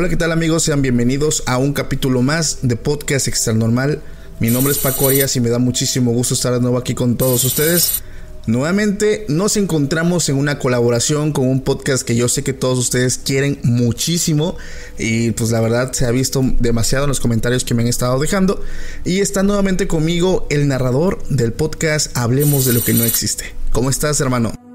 Hola, ¿qué tal amigos? Sean bienvenidos a un capítulo más de Podcast Extra Normal. Mi nombre es Paco Arias y me da muchísimo gusto estar de nuevo aquí con todos ustedes. Nuevamente nos encontramos en una colaboración con un podcast que yo sé que todos ustedes quieren muchísimo y pues la verdad se ha visto demasiado en los comentarios que me han estado dejando y está nuevamente conmigo el narrador del podcast Hablemos de lo que no existe. ¿Cómo estás hermano?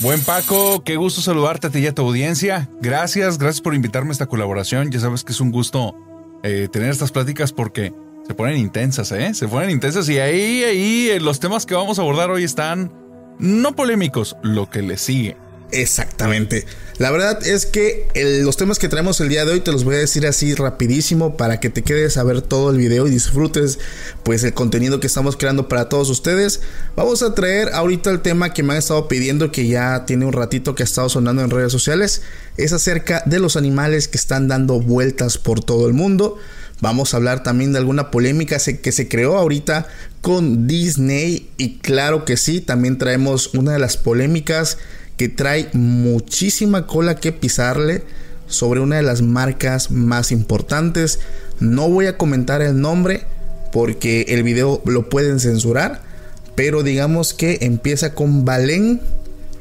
Buen Paco, qué gusto saludarte a ti y a tu audiencia. Gracias, gracias por invitarme a esta colaboración. Ya sabes que es un gusto eh, tener estas pláticas porque se ponen intensas, ¿eh? Se ponen intensas y ahí, ahí, eh, los temas que vamos a abordar hoy están no polémicos, lo que le sigue. Exactamente. La verdad es que los temas que traemos el día de hoy te los voy a decir así rapidísimo para que te quedes a ver todo el video y disfrutes pues el contenido que estamos creando para todos ustedes. Vamos a traer ahorita el tema que me han estado pidiendo que ya tiene un ratito que ha estado sonando en redes sociales. Es acerca de los animales que están dando vueltas por todo el mundo. Vamos a hablar también de alguna polémica que se creó ahorita con Disney y claro que sí, también traemos una de las polémicas que trae muchísima cola que pisarle sobre una de las marcas más importantes. No voy a comentar el nombre porque el video lo pueden censurar, pero digamos que empieza con Valen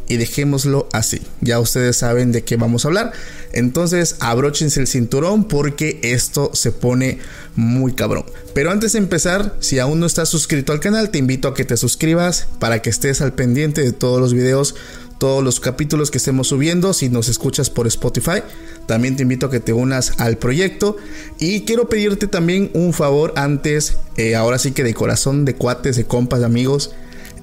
y dejémoslo así. Ya ustedes saben de qué vamos a hablar. Entonces abróchense el cinturón porque esto se pone muy cabrón. Pero antes de empezar, si aún no estás suscrito al canal, te invito a que te suscribas para que estés al pendiente de todos los videos todos los capítulos que estemos subiendo. Si nos escuchas por Spotify, también te invito a que te unas al proyecto. Y quiero pedirte también un favor antes, eh, ahora sí que de corazón, de cuates, de compas, de amigos.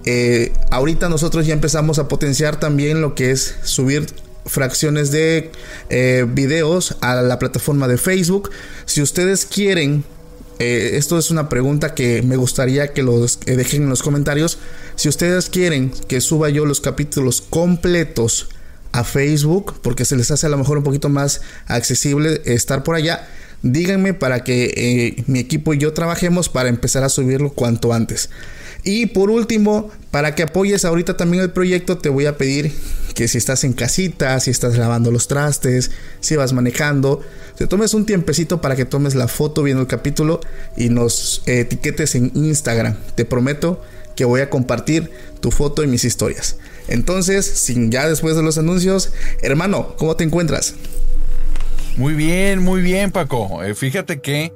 Eh, ahorita nosotros ya empezamos a potenciar también lo que es subir fracciones de eh, videos a la plataforma de Facebook. Si ustedes quieren esto es una pregunta que me gustaría que los dejen en los comentarios. Si ustedes quieren que suba yo los capítulos completos a Facebook, porque se les hace a lo mejor un poquito más accesible estar por allá, díganme para que eh, mi equipo y yo trabajemos para empezar a subirlo cuanto antes. Y por último, para que apoyes ahorita también el proyecto, te voy a pedir que si estás en casita, si estás lavando los trastes, si vas manejando, te tomes un tiempecito para que tomes la foto viendo el capítulo y nos etiquetes en Instagram. Te prometo que voy a compartir tu foto y mis historias. Entonces, sin ya después de los anuncios, hermano, ¿cómo te encuentras? Muy bien, muy bien, Paco. Eh, fíjate que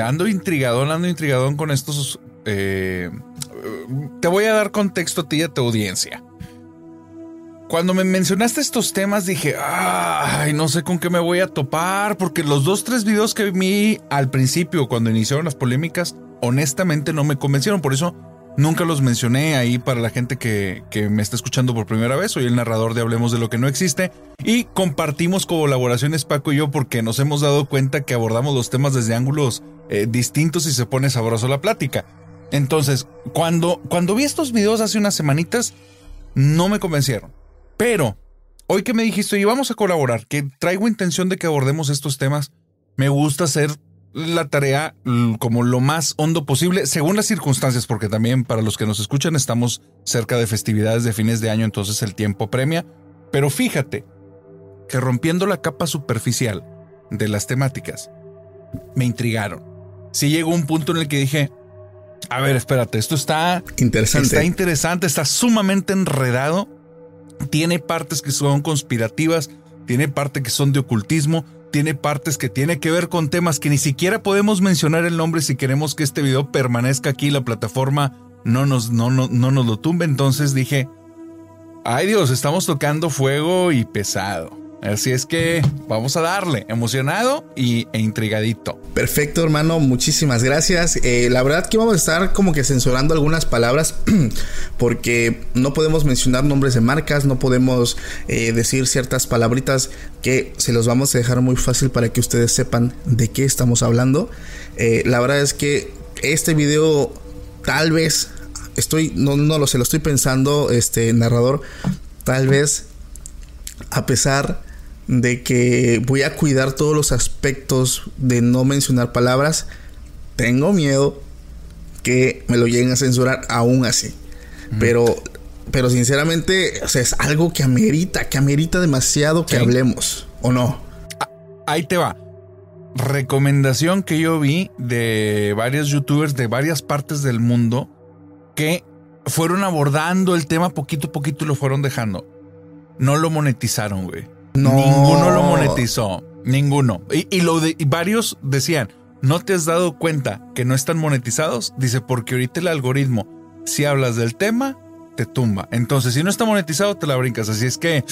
ando intrigadón, ando intrigadón con estos. Eh, te voy a dar contexto a ti y a tu audiencia. Cuando me mencionaste estos temas dije, ay, no sé con qué me voy a topar, porque los dos, tres videos que vi al principio, cuando iniciaron las polémicas, honestamente no me convencieron. Por eso Nunca los mencioné ahí para la gente que, me está escuchando por primera vez. Soy el narrador de Hablemos de lo que no existe. Y compartimos colaboraciones Paco y yo porque nos hemos dado cuenta que abordamos los temas desde ángulos eh, distintos y se pone sabroso la plática. Entonces, cuando, cuando vi estos videos hace unas semanitas, no me convencieron. Pero, hoy que me dijiste, y vamos a colaborar, que traigo intención de que abordemos estos temas, me gusta ser la tarea como lo más hondo posible, según las circunstancias, porque también para los que nos escuchan estamos cerca de festividades de fines de año, entonces el tiempo premia. Pero fíjate que rompiendo la capa superficial de las temáticas, me intrigaron. Si llegó un punto en el que dije, A ver, espérate, esto está interesante. Está interesante, está sumamente enredado. Tiene partes que son conspirativas, tiene partes que son de ocultismo, tiene partes que tiene que ver con temas que ni siquiera podemos mencionar el nombre si queremos que este video permanezca aquí la plataforma no nos, no, no, no nos lo tumbe. Entonces dije, ay Dios, estamos tocando fuego y pesado. Así es que vamos a darle, emocionado y, e intrigadito. Perfecto, hermano, muchísimas gracias. Eh, la verdad que vamos a estar como que censurando algunas palabras porque no podemos mencionar nombres de marcas, no podemos eh, decir ciertas palabritas que se los vamos a dejar muy fácil para que ustedes sepan de qué estamos hablando. Eh, la verdad es que este video tal vez estoy no no lo sé, lo estoy pensando este narrador, tal vez a pesar de que voy a cuidar todos los aspectos de no mencionar palabras, tengo miedo que me lo lleguen a censurar aún así. Pero, pero sinceramente, es algo que amerita, que amerita demasiado que hablemos, ¿o no? Ah, ahí te va. Recomendación que yo vi de varios youtubers de varias partes del mundo que fueron abordando el tema poquito a poquito y lo fueron dejando. No lo monetizaron, güey. Ninguno lo monetizó. Ninguno. Y, lo de, varios decían, ¿no te has dado cuenta que no están monetizados? Dice, porque ahorita el algoritmo, si hablas del tema, te tumba. Entonces, si no está monetizado, te la brincas. Así es que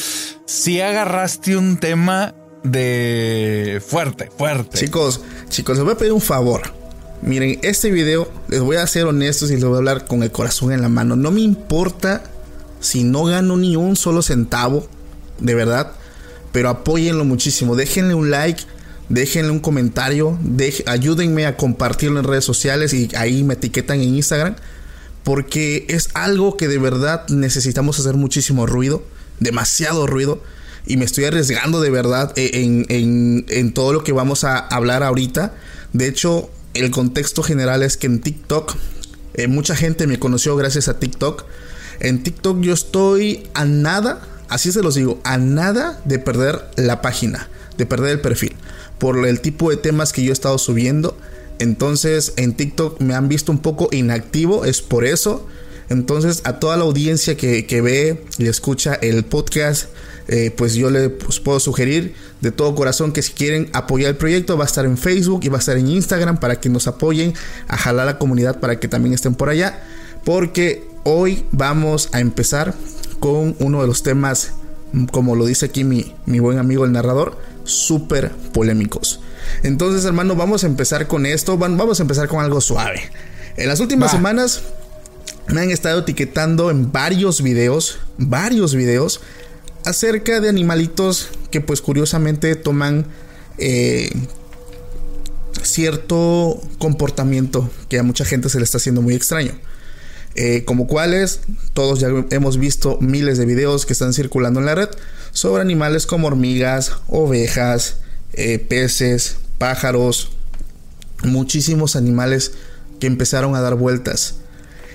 si agarraste un tema de fuerte, fuerte. Chicos, chicos, les voy a pedir un favor. Miren, este video, les voy a ser honestos y les voy a hablar con el corazón en la mano. No me importa si no gano ni un solo centavo, de verdad pero apóyenlo muchísimo. Déjenle un like, déjenle un comentario, ayúdenme a compartirlo en redes sociales y ahí me etiquetan en Instagram. Porque es algo que de verdad necesitamos hacer muchísimo ruido, demasiado ruido. Y me estoy arriesgando de verdad e-, en, todo lo que vamos a hablar ahorita. De hecho, el contexto general es que en TikTok, eh, mucha gente me conoció gracias a TikTok. En TikTok yo estoy a nada así se los digo, a nada de perder la página, de perder el perfil, por el tipo de temas que yo he estado subiendo. Entonces en TikTok me han visto un poco inactivo, es por eso. Entonces a toda la audiencia que, ve y escucha el podcast, eh, pues yo les pues, puedo sugerir de todo corazón que si quieren apoyar el proyecto va a estar en Facebook y va a estar en Instagram para que nos apoyen a jalar la comunidad para que también estén por allá. Porque hoy vamos a empezar con uno de los temas, como lo dice aquí mi, buen amigo el narrador, súper polémicos. Entonces, hermano, vamos a empezar con esto. Vamos a empezar con algo suave. En las últimas semanas me han estado etiquetando en varios videos, varios videos, acerca de animalitos que pues curiosamente toman eh, cierto comportamiento que a mucha gente se le está haciendo muy extraño. Eh, como cuáles, todos ya hemos visto miles de videos que están circulando en la red sobre animales como hormigas, ovejas, eh, peces, pájaros, muchísimos animales que empezaron a dar vueltas.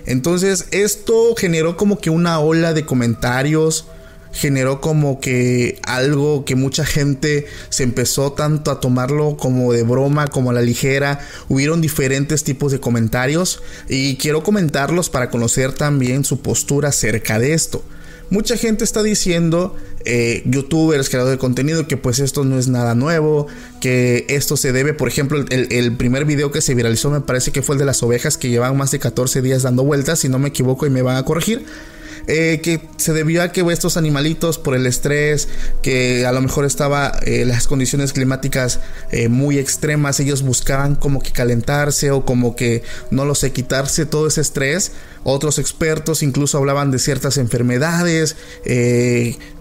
Entonces esto generó como que una ola de comentarios, generó como que algo que mucha gente se empezó tanto a tomarlo como de broma, como a la ligera. Hubieron diferentes tipos de comentarios y quiero comentarlos para conocer también su postura acerca de esto. Mucha gente está diciendo, eh, youtubers, creadores de contenido, que pues esto no es nada nuevo, que esto se debe, por ejemplo, el, el, primer video que se viralizó me parece que fue el de las ovejas que llevan más de 14 días dando vueltas, si no me equivoco y me van a corregir. Eh, que se debió a que estos animalitos por el estrés, que a lo mejor estaba eh, las condiciones climáticas eh, muy extremas, ellos buscaban como que calentarse o como que no lo sé, quitarse todo ese estrés. Otros expertos incluso hablaban de ciertas enfermedades,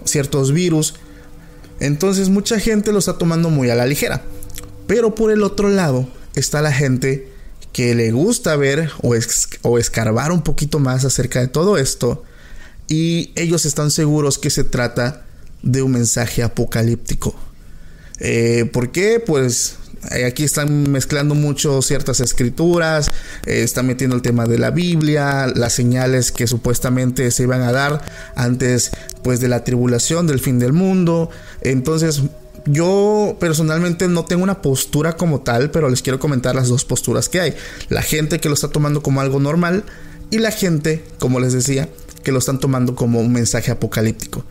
ciertos virus. Entonces mucha gente lo está tomando muy a la ligera. Pero por el otro lado está la gente que le gusta ver o, o escarbar un poquito más acerca de todo esto y ellos están seguros que se trata de un mensaje apocalíptico. Eh, ¿Por qué? Pues eh, aquí están mezclando mucho ciertas escrituras, eh, están metiendo el tema de la Biblia, las señales que supuestamente se iban a dar antes pues de la tribulación del fin del mundo. Entonces, yo personalmente no tengo una postura como tal, pero les quiero comentar las dos posturas que hay. La gente que lo está tomando como algo normal y la gente, como les decía, que lo están tomando como un mensaje apocalíptico.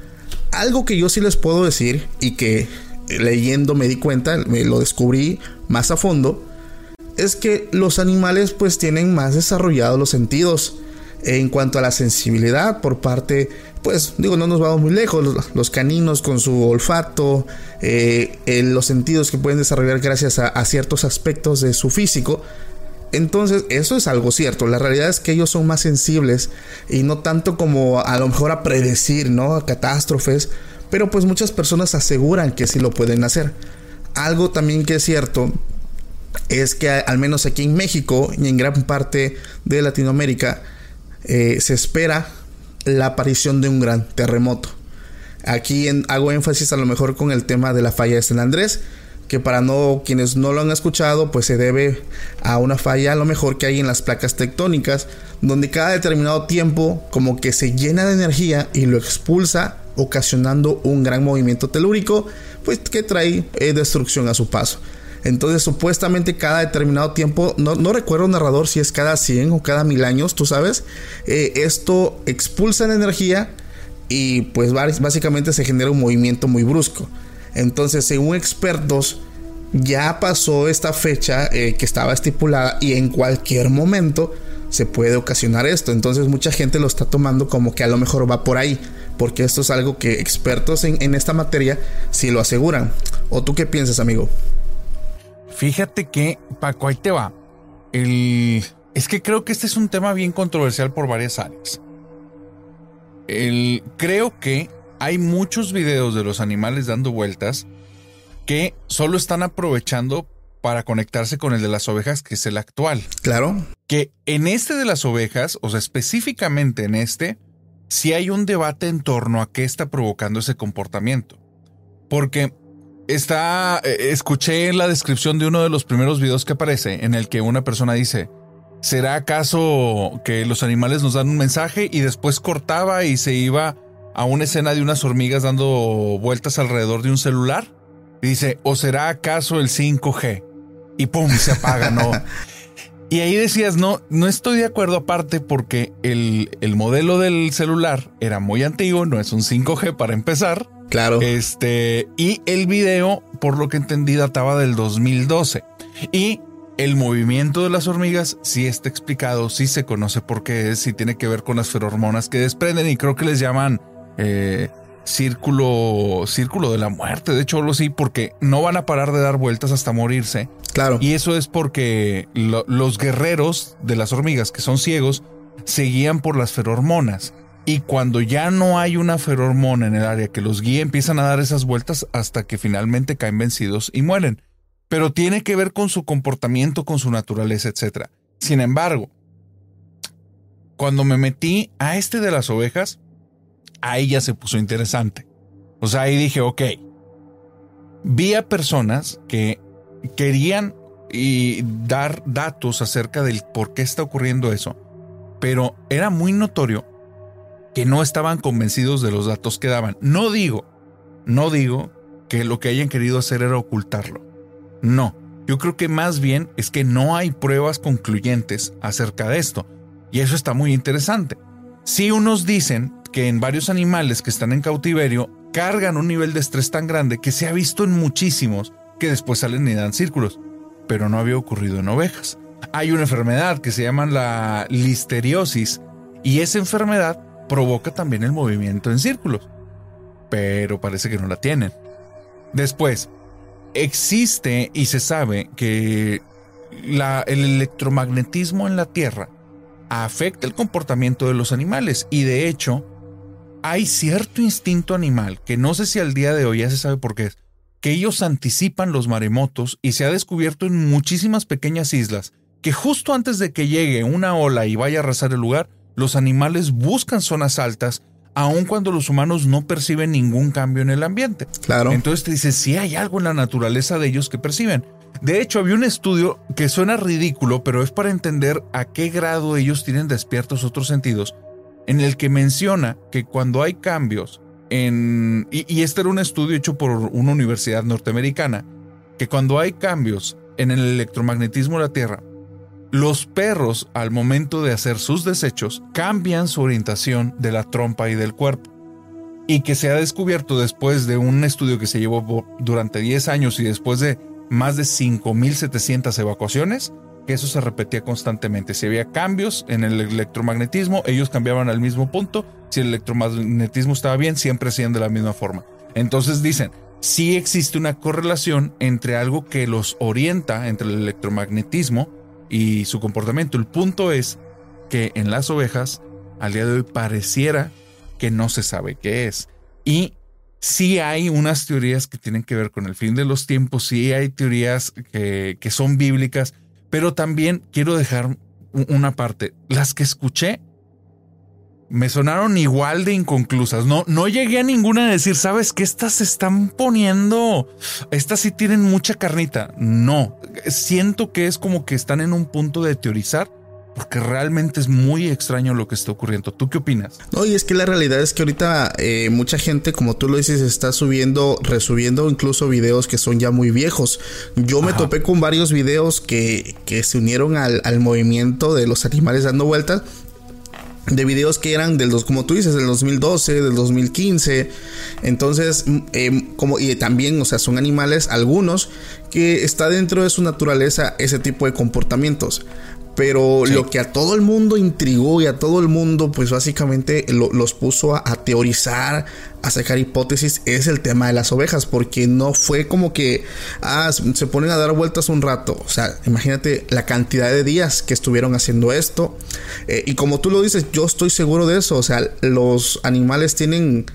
Algo que yo sí les puedo decir y que leyendo me di cuenta, me lo descubrí más a fondo, es que los animales pues tienen más desarrollados los sentidos en cuanto a la sensibilidad por parte, pues digo, no nos vamos muy lejos, los, caninos con su olfato, eh, los sentidos que pueden desarrollar gracias a, ciertos aspectos de su físico. Entonces, eso es algo cierto. La realidad es que ellos son más sensibles y no tanto como a lo mejor a predecir, ¿no? A catástrofes. Pero pues muchas personas aseguran que sí lo pueden hacer. Algo también que es cierto es que al menos aquí en México y en gran parte de Latinoamérica eh, se espera la aparición de un gran terremoto. Aquí hago énfasis a lo mejor con el tema de la falla de San Andrés, que para no quienes no lo han escuchado, pues se debe a una falla a lo mejor que hay en las placas tectónicas, donde cada determinado tiempo como que se llena de energía y lo expulsa, ocasionando un gran movimiento telúrico, pues que trae eh, destrucción a su paso. Entonces, supuestamente cada determinado tiempo, no, recuerdo narrador si es cada 100 o cada mil años, tú sabes, eh, esto expulsa la energía y pues básicamente se genera un movimiento muy brusco. Entonces, según expertos, ya pasó esta fecha eh, que estaba estipulada y en cualquier momento se puede ocasionar esto. Entonces, mucha gente lo está tomando como que a lo mejor va por ahí, porque esto es algo que expertos en, en esta materia sí lo aseguran. ¿O tú qué piensas, amigo? Fíjate que, Paco, ahí te va. El, es que creo que este es un tema bien controversial por varias áreas. El, creo que hay muchos videos de los animales dando vueltas que solo están aprovechando para conectarse con el de las ovejas, que es el actual. Claro. Que en este de las ovejas, o sea, específicamente en este, sí hay un debate en torno a qué está provocando ese comportamiento. Porque Está, eh, escuché la descripción de uno de los primeros videos que aparece en el que una persona dice, ¿será acaso que los animales nos dan un mensaje y después cortaba y se iba a una escena de unas hormigas dando vueltas alrededor de un celular? Y dice, ¿o será acaso el 5G? Y pum, se apaga, ¿no? y ahí decías, no, no estoy de acuerdo aparte porque el, el modelo del celular era muy antiguo, no es un 5G para empezar. Claro. Este, y el video, por lo que entendí, databa del 2012. Y el movimiento de las hormigas sí está explicado, sí se conoce por qué es, sí tiene que ver con las ferormonas que desprenden y creo que les llaman eh, círculo, círculo de la muerte. De hecho, lo sí, porque no van a parar de dar vueltas hasta morirse. Claro. Y eso es porque los guerreros de las hormigas que son ciegos se guían por las ferormonas. Y cuando ya no hay una ferormona en el área que los guíe, empiezan a dar esas vueltas hasta que finalmente caen vencidos y mueren. Pero tiene que ver con su comportamiento, con su naturaleza, etc. Sin embargo, cuando me metí a este de las ovejas, ahí ya se puso interesante. O sea, ahí dije, ok, vi a personas que querían dar datos acerca del por qué está ocurriendo eso, pero era muy notorio que no estaban convencidos de los datos que daban. No digo, no digo que lo que hayan querido hacer era ocultarlo. No, yo creo que más bien es que no hay pruebas concluyentes acerca de esto. Y eso está muy interesante. Si unos dicen que en varios animales que están en cautiverio cargan un nivel de estrés tan grande que se ha visto en muchísimos que después salen y dan círculos, pero no había ocurrido en ovejas. Hay una enfermedad que se llama la listeriosis y esa enfermedad provoca también el movimiento en círculos, pero parece que no la tienen. Después, existe y se sabe que el electromagnetismo en la Tierra afecta el comportamiento de los animales y de hecho hay cierto instinto animal que no sé si al día de hoy ya se sabe por qué es, que ellos anticipan los maremotos y se ha descubierto en muchísimas pequeñas islas que justo antes de que llegue una ola y vaya a arrasar el lugar, los animales buscan zonas altas aun cuando los humanos no perciben ningún cambio en el ambiente. Claro. Entonces te dices, sí hay algo en la naturaleza de ellos que perciben. De hecho, había un estudio que suena ridículo, pero es para entender a qué grado ellos tienen despiertos otros sentidos, en el que menciona que cuando hay cambios en... Y, y este era un estudio hecho por una universidad norteamericana, que cuando hay cambios en el electromagnetismo de la Tierra, los perros al momento de hacer sus desechos cambian su orientación de la trompa y del cuerpo. Y que se ha descubierto después de un estudio que se llevó durante 10 años y después de más de 5.700 evacuaciones, que eso se repetía constantemente. Si había cambios en el electromagnetismo, ellos cambiaban al mismo punto. Si el electromagnetismo estaba bien, siempre hacían de la misma forma. Entonces dicen, sí existe una correlación entre algo que los orienta, entre el electromagnetismo y su comportamiento. El punto es que en las ovejas, al día de hoy, pareciera que no se sabe qué es. Y sí hay unas teorías que tienen que ver con el fin de los tiempos, sí hay teorías que, que son bíblicas, pero también quiero dejar una parte. Las que escuché me sonaron igual de inconclusas. No, no llegué a ninguna de decir, sabes que estas se están poniendo, estas sí tienen mucha carnita. No, siento que es como que están en un punto de teorizar porque realmente es muy extraño lo que está ocurriendo. ¿Tú qué opinas? No, y es que la realidad es que ahorita eh, mucha gente, como tú lo dices, está subiendo, resubiendo incluso videos que son ya muy viejos. Yo me topé con varios videos que, que se unieron al, al movimiento de los animales dando vueltas de videos que eran del dos, como tú dices, del 2012, del 2015. Entonces, eh, como, y también, o sea, son animales, algunos, que está dentro de su naturaleza ese tipo de comportamientos. Pero lo que a todo el mundo intrigó y a todo el mundo, pues básicamente los puso a, teorizar, a sacar hipótesis, es el tema de las ovejas, porque no fue como que ah, se ponen a dar vueltas un rato. O sea, imagínate la cantidad de días que estuvieron haciendo esto. Eh, y como tú lo dices, yo estoy seguro de eso. O sea, los animales tienen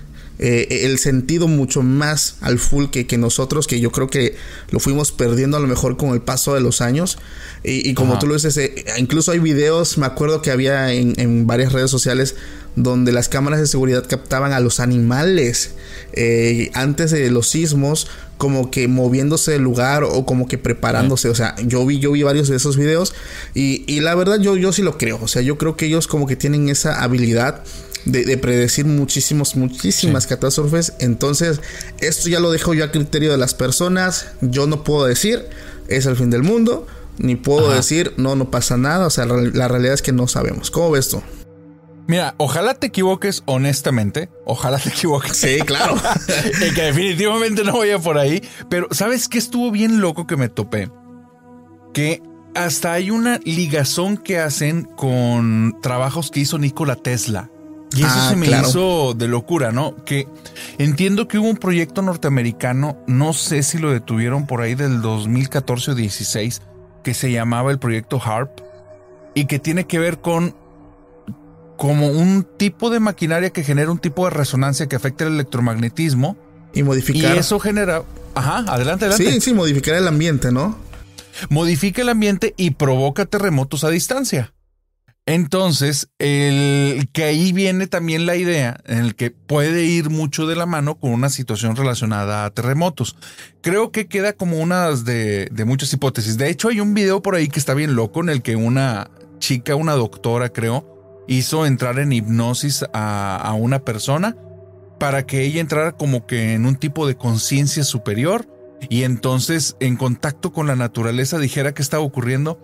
eh, el sentido mucho más al full que, que, nosotros, que yo creo que lo fuimos perdiendo a lo mejor con el paso de los años. Y, como tú lo dices, eh, incluso hay videos, me acuerdo que había en, en, varias redes sociales donde las cámaras de seguridad captaban a los animales eh, antes de los sismos como que moviéndose del lugar o como que preparándose. O sea, yo vi, yo vi varios de esos videos y, y la verdad yo, yo sí lo creo. O sea, yo creo que ellos como que tienen esa habilidad de, predecir muchísimos, muchísimas catástrofes. Entonces, esto ya lo dejo yo a criterio de las personas. Yo no puedo decir es el fin del mundo, ni puedo decir no, no pasa nada. O sea, la realidad es que no sabemos. ¿Cómo ves tú? Mira, ojalá te equivoques honestamente. Ojalá te equivoques. Sí, claro. y que definitivamente no vaya por ahí. Pero, ¿sabes qué estuvo bien loco que me topé? Que hasta hay una ligazón que hacen con trabajos que hizo Nikola Tesla. Y eso ah, se me hizo de locura, ¿no? Que entiendo que hubo un proyecto norteamericano, no sé si lo detuvieron por ahí del 2014 o 16, que se llamaba el proyecto HARP y que tiene que ver con como un tipo de maquinaria que genera un tipo de resonancia que afecta el electromagnetismo. Y modificar. Y eso genera. Ajá, adelante, adelante. Sí, sí, modificar el ambiente, ¿no? Modifica el ambiente y provoca terremotos a distancia. Entonces, el que ahí viene también la idea en el que puede ir mucho de la mano con una situación relacionada a terremotos. Creo que queda como una de, de muchas hipótesis. De hecho, hay un video por ahí que está bien loco en el que una chica, una doctora, creo, hizo entrar en hipnosis a, a una persona para que ella entrara como que en un tipo de conciencia superior y entonces en contacto con la naturaleza dijera qué estaba ocurriendo.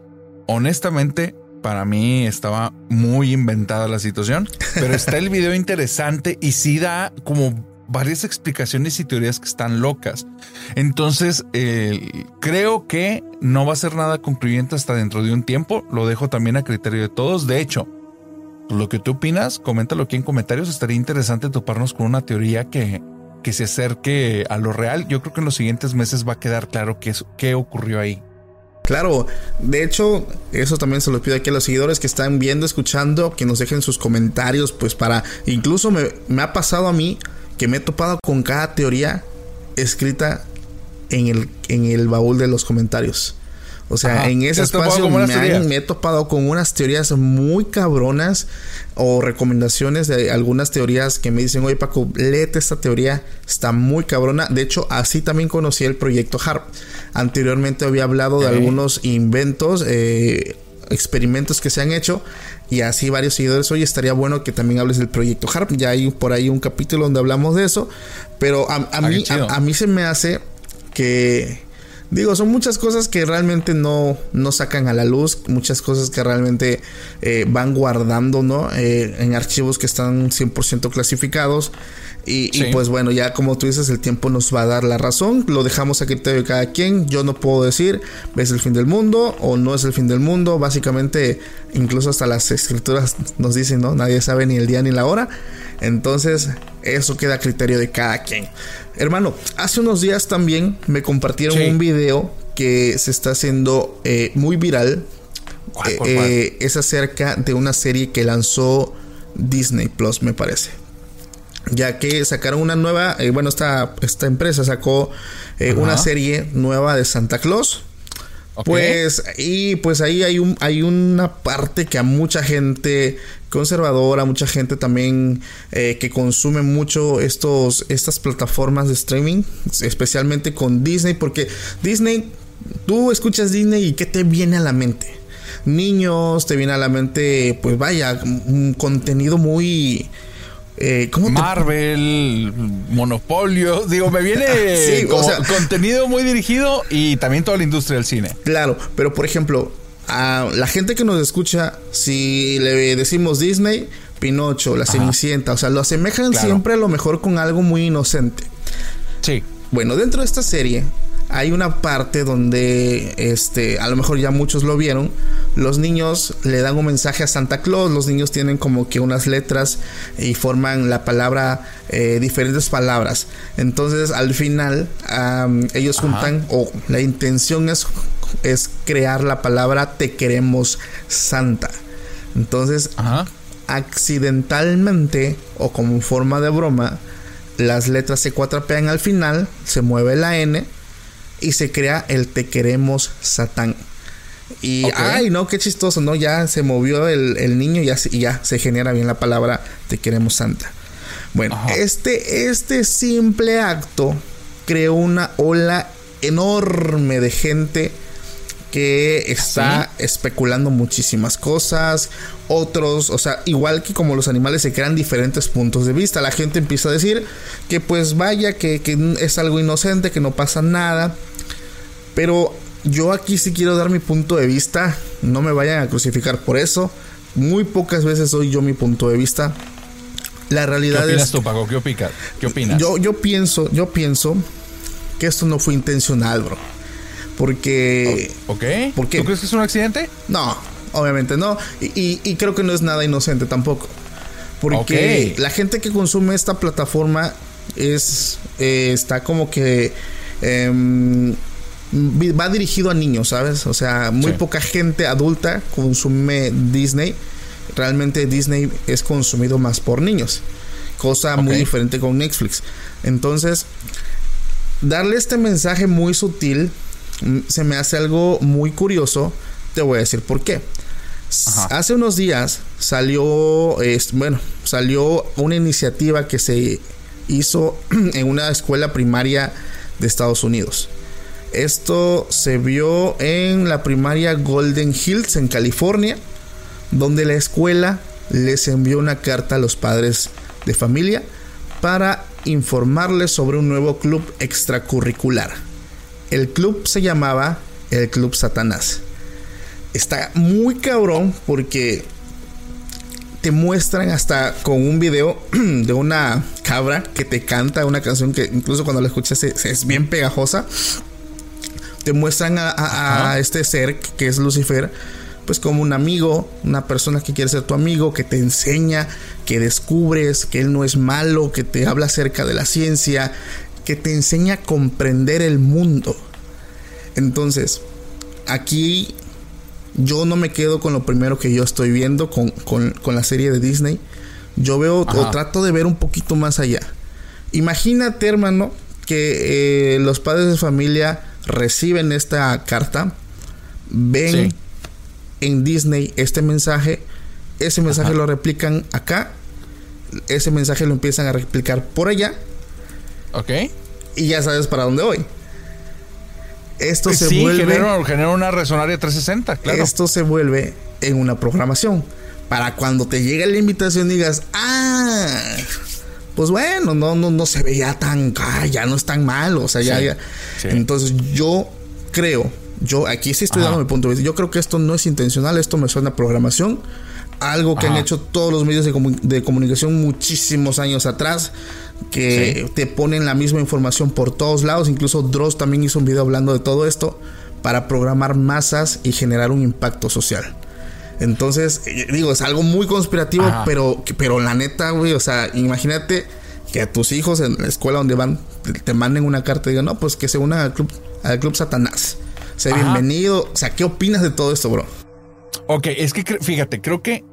Honestamente, para mí estaba muy inventada la situación, pero está el video interesante y sí da como varias explicaciones y teorías que están locas. Entonces, creo que no va a ser nada concluyente hasta dentro de un tiempo. Lo dejo también a criterio de todos. De hecho, lo que tú opinas, coméntalo aquí en comentarios. Estaría interesante toparnos con una teoría que, que se acerque a lo real. Yo creo que en los siguientes meses va a quedar claro qué, qué ocurrió ahí. Claro, de hecho, eso también se lo pido aquí a los seguidores que están viendo, escuchando, que nos dejen sus comentarios, pues para, incluso me, me ha pasado a mí que me he topado con cada teoría escrita en el, en el baúl de los comentarios. O sea, en ese espacio me, he topado con unas teorías muy cabronas o recomendaciones de algunas teorías que me dicen, oye Paco, léete esta teoría, está muy cabrona. De hecho, así también conocí el proyecto HARP. Anteriormente había hablado de algunos inventos, eh, experimentos que se han hecho y así varios seguidores. Oye, estaría bueno que también hables del proyecto Harp. Ya hay por ahí un capítulo donde hablamos de eso. Pero a, Ah, mí, a, mí se me hace que. Digo, son muchas cosas que realmente no, no sacan a la luz, muchas cosas que realmente eh, van guardando, ¿no? Eh, en archivos que están 100% clasificados. Y, pues bueno, ya como tú dices, el tiempo nos va a dar la razón. Lo dejamos a criterio de cada quien. Yo no puedo decir es el fin del mundo o no es el fin del mundo. Básicamente, incluso hasta las escrituras nos dicen, ¿no? Nadie sabe ni el día ni la hora. Entonces, eso queda a criterio de cada quien. Hermano, hace unos días también me compartieron Sí. un video que se está haciendo eh, muy viral. ¿Cuál, Eh, cuál, cuál? eh, es acerca de una serie que lanzó Disney Plus, me parece. Ya que sacaron una nueva, bueno, esta, esta empresa sacó una serie nueva de Santa Claus. Pues, y pues ahí hay un, hay una parte que a mucha gente conservadora, mucha gente también eh, que consume mucho estos, estas plataformas de streaming, especialmente con Disney, porque Disney, tú escuchas Disney y ¿qué te viene a la mente? Niños, te viene a la mente, pues vaya, un contenido muy... Eh, ¿Cómo te Marvel, Monopolio, digo, me viene Sí, o sea- contenido muy dirigido y también toda la industria del cine. Claro, pero por ejemplo, a la gente que nos escucha, si le decimos Disney, Pinocho, La Cenicienta, o sea, lo asemejan Claro. siempre a lo mejor con algo muy inocente. Sí. Bueno, dentro de esta serie hay una parte donde, este, a lo mejor ya muchos lo vieron, los niños le dan un mensaje a Santa Claus, los niños tienen como que unas letras y forman la palabra, eh, diferentes palabras. Entonces, al final, ellos Ajá. juntan, o la intención es, es crear la palabra Te queremos Santa. Entonces, Ajá. accidentalmente o como forma de broma, las letras se cuatrapean al final, se mueve la N y se crea el te queremos Satán. Y ay, no, qué chistoso, ¿no? Ya se movió el, el niño y ya, se- y ya se genera bien la palabra te queremos Santa. Bueno, Ajá. este, este simple acto creó una ola enorme de gente que está especulando muchísimas cosas. Otros, o sea, igual que como los animales se crean diferentes puntos de vista. La gente empieza a decir que pues vaya, que, que es algo inocente, que no pasa nada. Pero yo aquí sí quiero dar mi punto de vista. No me vayan a crucificar por eso. Muy pocas veces doy yo mi punto de vista. La ¿Qué realidad opinas es tú, Paco? ¿Qué, ¿Qué opinas? yo, yo pienso, yo pienso que esto no fue intencional, bro. Porque ¿Ok? ¿Tú crees que es un accidente? no, obviamente no. Y, y- y creo que no es nada inocente tampoco. Porque la gente que consume esta plataforma es eh, está como que em, va dirigido a niños, ¿sabes? O sea, muy Sí. poca gente adulta consume Disney. Realmente Disney es consumido más por niños. Cosa muy diferente con Netflix. Entonces, darle este mensaje muy sutil se me hace algo muy curioso. Te voy a decir por qué. Ajá. Hace unos días salió, bueno, salió una iniciativa que se hizo en una escuela primaria de Estados Unidos. Esto se vio en la primaria Golden Hills en California, donde la escuela les envió una carta a los padres de familia para informarles sobre un nuevo club extracurricular. El club se llamaba el Club Satanás. Está muy cabrón porque te muestran hasta con un video de una cabra que te canta una canción que incluso cuando la escuchas es, es bien pegajosa. Te muestran a, a- este ser que es Lucifer, pues como un amigo, una persona que quiere ser tu amigo, que te enseña, que descubres que él no es malo, que te habla acerca de la ciencia, que te enseña a comprender el mundo. Entonces, aquí yo no me quedo con lo primero que yo estoy viendo con, con- con la serie de Disney. Yo veo o trato de ver un poquito más allá. Imagínate, hermano, que eh, los padres de familia reciben esta carta, ven Sí. en Disney este mensaje, ese mensaje Ajá. lo replican acá, ese mensaje lo empiezan a replicar por allá ¿Ok? y ya sabes para dónde voy. Esto se sí, vuelve genera, genera una resonaria 360, claro. esto se vuelve en una programación. para cuando te llegue la invitación digas, ah, pues bueno, no, no, no se ve ya tan, ya no es tan mal, o sea, ya, ya. Entonces yo creo, yo aquí sí estoy dando mi punto de vista, yo creo que esto no es intencional, esto me suena a programación, algo que han hecho todos los medios de, comunicación muchísimos años atrás, que te ponen la misma información por todos lados, incluso Dross también hizo un video hablando de todo esto, para programar masas y generar un impacto social. Entonces, eh, digo, es algo muy conspirativo, pero, pero la neta, güey, o sea, imagínate que a tus hijos en la escuela donde van te, manden una carta y digan, no, pues que se unan al club, al club Satanás. Sea bienvenido. O sea, ¿qué opinas de todo esto, bro? Ok, es que fíjate, creo que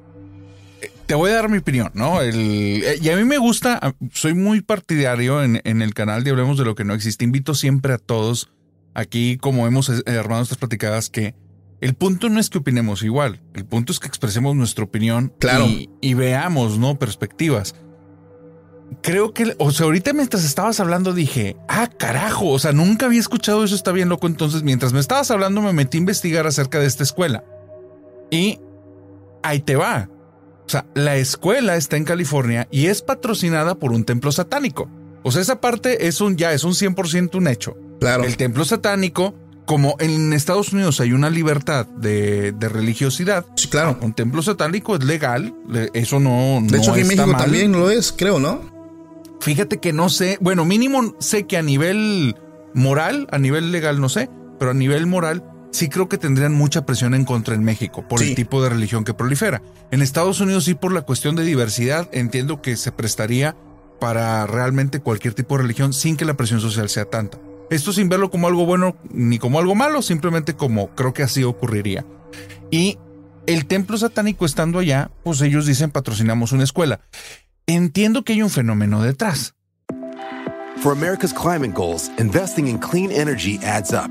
eh, te voy a dar mi opinión, ¿no? El, eh, y a mí me gusta, soy muy partidario en, en, el canal de Hablemos de lo que no existe. Invito siempre a todos aquí, como hemos armado estas platicadas, que el punto no es que opinemos igual, el punto es que expresemos nuestra opinión claro. y, veamos, ¿no? Perspectivas. Creo que, o sea, ahorita mientras estabas hablando dije, ah, carajo, o sea, nunca había escuchado eso, está bien loco. Entonces, mientras me estabas hablando, me metí a investigar acerca de esta escuela. Y ahí te va. O sea, la escuela está en California y es patrocinada por un templo satánico. O sea, esa parte es un ya, es un 100% un hecho. Claro. El templo satánico como en Estados Unidos hay una libertad de, religiosidad. Sí, claro. Un templo satánico es legal. Eso no. De hecho, aquí en México también lo es, creo, ¿no? Fíjate que no sé. Bueno, mínimo sé que a nivel moral, a nivel legal no sé, pero a nivel moral sí creo que tendrían mucha presión en contra en México por el tipo de religión que prolifera. En Estados Unidos sí por la cuestión de diversidad entiendo que se prestaría para realmente cualquier tipo de religión sin que la presión social sea tanta. Esto sin verlo como algo bueno ni como algo malo, simplemente como creo que así ocurriría. Y el templo satánico estando allá, pues ellos dicen patrocinamos una escuela. Entiendo que hay un fenómeno detrás. For America's climate goals, investing in clean energy adds up.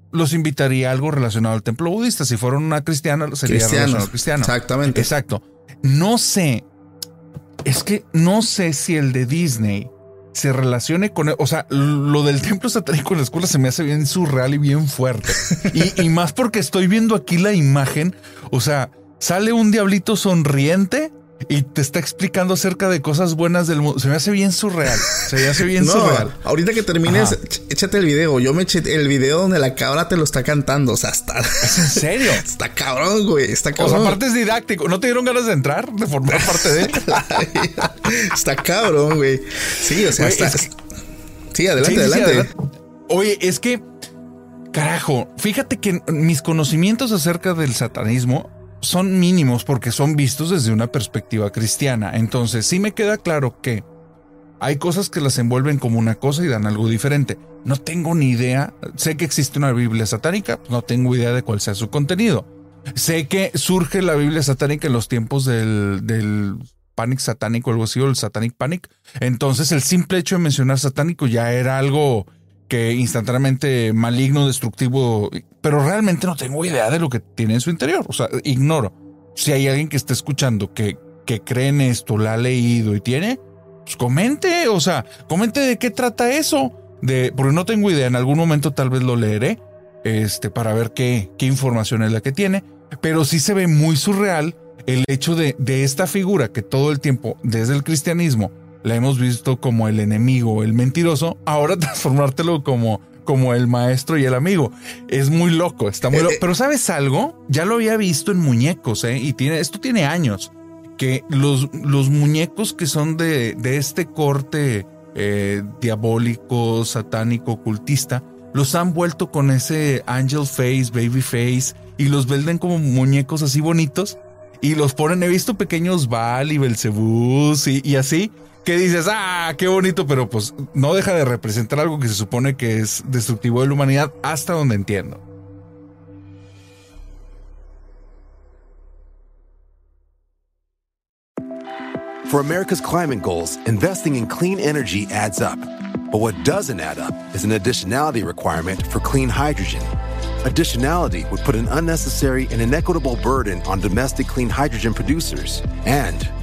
los invitaría a algo relacionado al templo budista. Si fueran una cristiana, sería relacionado al cristiano. Exactamente. Exacto. No sé. Es que no sé si el de Disney se relacione con, o sea, lo del templo satánico en la escuela se me hace bien surreal y bien fuerte. Y, y, más porque estoy viendo aquí la imagen, o sea, sale un diablito sonriente y te está explicando acerca de cosas buenas del mundo. Se me hace bien surreal. Se me hace bien surreal. Ahorita que termines, échate el video. Yo me eché el video donde la cabra te lo está cantando. O sea, está. ¿Es en serio? Está cabrón, güey. Está cabrón. O sea, aparte es didáctico. ¿No te dieron ganas de entrar? De formar parte de él. está cabrón, güey. Sí, o sea, está. Sí, adelante, adelante. Oye, es que. Carajo, fíjate que mis conocimientos acerca del satanismo son mínimos porque son vistos desde una perspectiva cristiana. Entonces sí me queda claro que hay cosas que las envuelven como una cosa y dan algo diferente. No tengo ni idea. Sé que existe una Biblia satánica, no tengo idea de cuál sea su contenido. Sé que surge la Biblia satánica en los tiempos del, del Panic satánico, algo así, o el Satanic Panic. Entonces el simple hecho de mencionar satánico ya era algo que instantáneamente maligno, destructivo, pero realmente no tengo idea de lo que tiene en su interior. O sea, ignoro. Si hay alguien que esté escuchando que, que cree en esto, la ha leído y tiene, pues comente, o sea, comente de qué trata eso. De, porque no tengo idea, en algún momento tal vez lo leeré, este, para ver qué, qué información es la que tiene, pero sí se ve muy surreal el hecho de, de esta figura que todo el tiempo, desde el cristianismo, la hemos visto como el enemigo, el mentiroso, ahora transformártelo como, como el maestro y el amigo. Es muy loco, está muy loco. Eh, eh. Pero ¿sabes algo? Ya lo había visto en muñecos, ¿eh? Y tiene, esto tiene años. Que los, los muñecos que son de, de este corte eh, diabólico, satánico, ocultista, los han vuelto con ese angel face, baby face, y los venden como muñecos así bonitos. Y los ponen, he visto pequeños Val y Belcebús y, y así, que dices, ah, qué bonito, pero pues no deja de representar algo que se supone que es destructivo de la humanidad hasta donde entiendo. For America's climate goals, investing in clean energy adds up. But what doesn't add up is an additionality requirement for clean hydrogen. Additionality would put an unnecessary and inequitable burden on domestic clean hydrogen producers and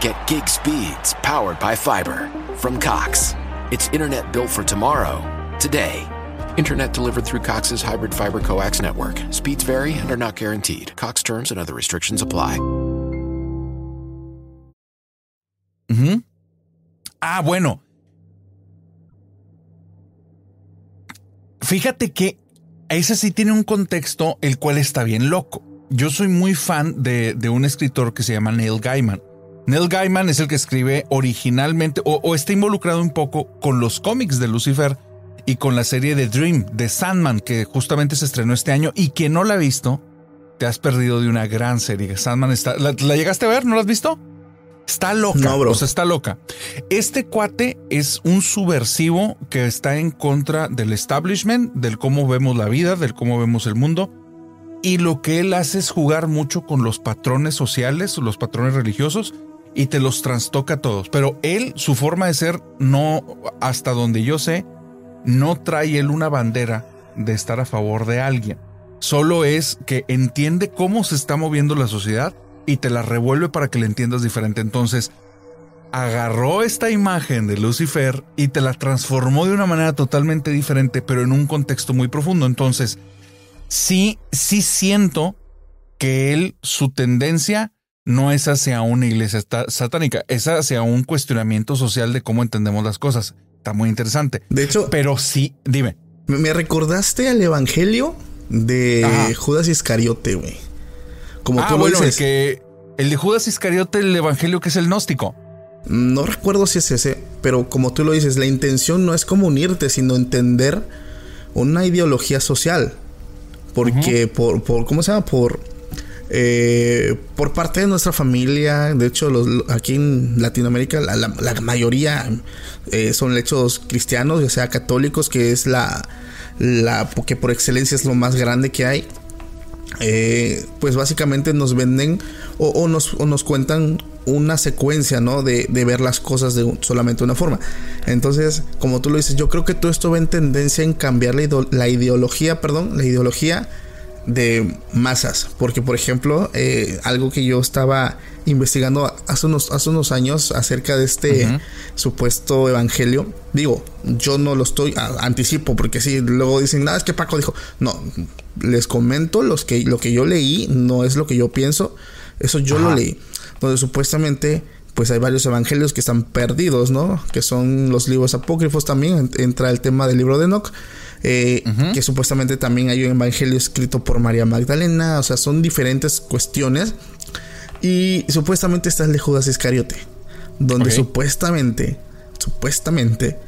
Get gig speeds powered by fiber from Cox. It's internet built for tomorrow, today. Internet delivered through Cox's hybrid fiber coax network. Speeds vary and are not guaranteed. Cox terms and other restrictions apply. Ujú. Ah, bueno. Fíjate que ese sí tiene un contexto el cual está bien loco. Yo soy muy fan de, de un escritor que se llama Neil Gaiman. Neil Gaiman es el que escribe originalmente o, o está involucrado un poco con los cómics de Lucifer y con la serie de Dream de Sandman que justamente se estrenó este año y quien no la ha visto, te has perdido de una gran serie. Sandman está... ¿La, la llegaste a ver? ¿No la has visto? Está loca. No, bro. O sea, está loca. Este cuate es un subversivo que está en contra del establishment, del cómo vemos la vida, del cómo vemos el mundo. Y lo que él hace es jugar mucho con los patrones sociales, los patrones religiosos, y te los trastoca a todos. Pero él, su forma de ser, no, hasta donde yo sé, no trae él una bandera de estar a favor de alguien. Solo es que entiende cómo se está moviendo la sociedad y te la revuelve para que la entiendas diferente. Entonces, agarró esta imagen de Lucifer y te la transformó de una manera totalmente diferente, pero en un contexto muy profundo. Entonces, sí, sí siento que él, su tendencia no es hacia una iglesia satánica, es hacia un cuestionamiento social de cómo entendemos las cosas. Está muy interesante. De hecho, pero sí, dime. Me recordaste al evangelio de Ajá. Judas Iscariote, güey. Como ah, tú lo bueno, dices. El, que, el de Judas Iscariote, el evangelio que es el gnóstico. No recuerdo si es ese, pero como tú lo dices, la intención no es como unirte, sino entender una ideología social. Porque uh -huh. por, por, ¿cómo se llama? Por, eh, por parte de nuestra familia, de hecho, los, aquí en Latinoamérica la, mayoría eh, son hechos cristianos, ya sea católicos, que es la, la que por excelencia es lo más grande que hay. Eh, pues básicamente nos venden o, nos, nos, cuentan una secuencia, ¿no? De, de ver las cosas de solamente una forma. Entonces, como tú lo dices, yo creo que todo esto va en tendencia en cambiar la, la ideología, perdón, la ideología de masas. Porque, por ejemplo, eh, algo que yo estaba investigando hace unos, hace unos años acerca de este uh -huh. supuesto evangelio. Digo, yo no lo estoy, a, anticipo, porque si luego dicen, nada, es que Paco dijo, no, les comento los que, lo que yo leí, no es lo que yo pienso, eso yo Ajá. lo leí. Donde supuestamente pues hay varios evangelios que están perdidos, ¿no? Que son los libros apócrifos también, entra el tema del libro de Enoch. Eh, uh -huh. que supuestamente también hay un evangelio escrito por María Magdalena, o sea, son diferentes cuestiones. Y supuestamente está el de Judas Iscariote, donde okay. supuestamente, supuestamente,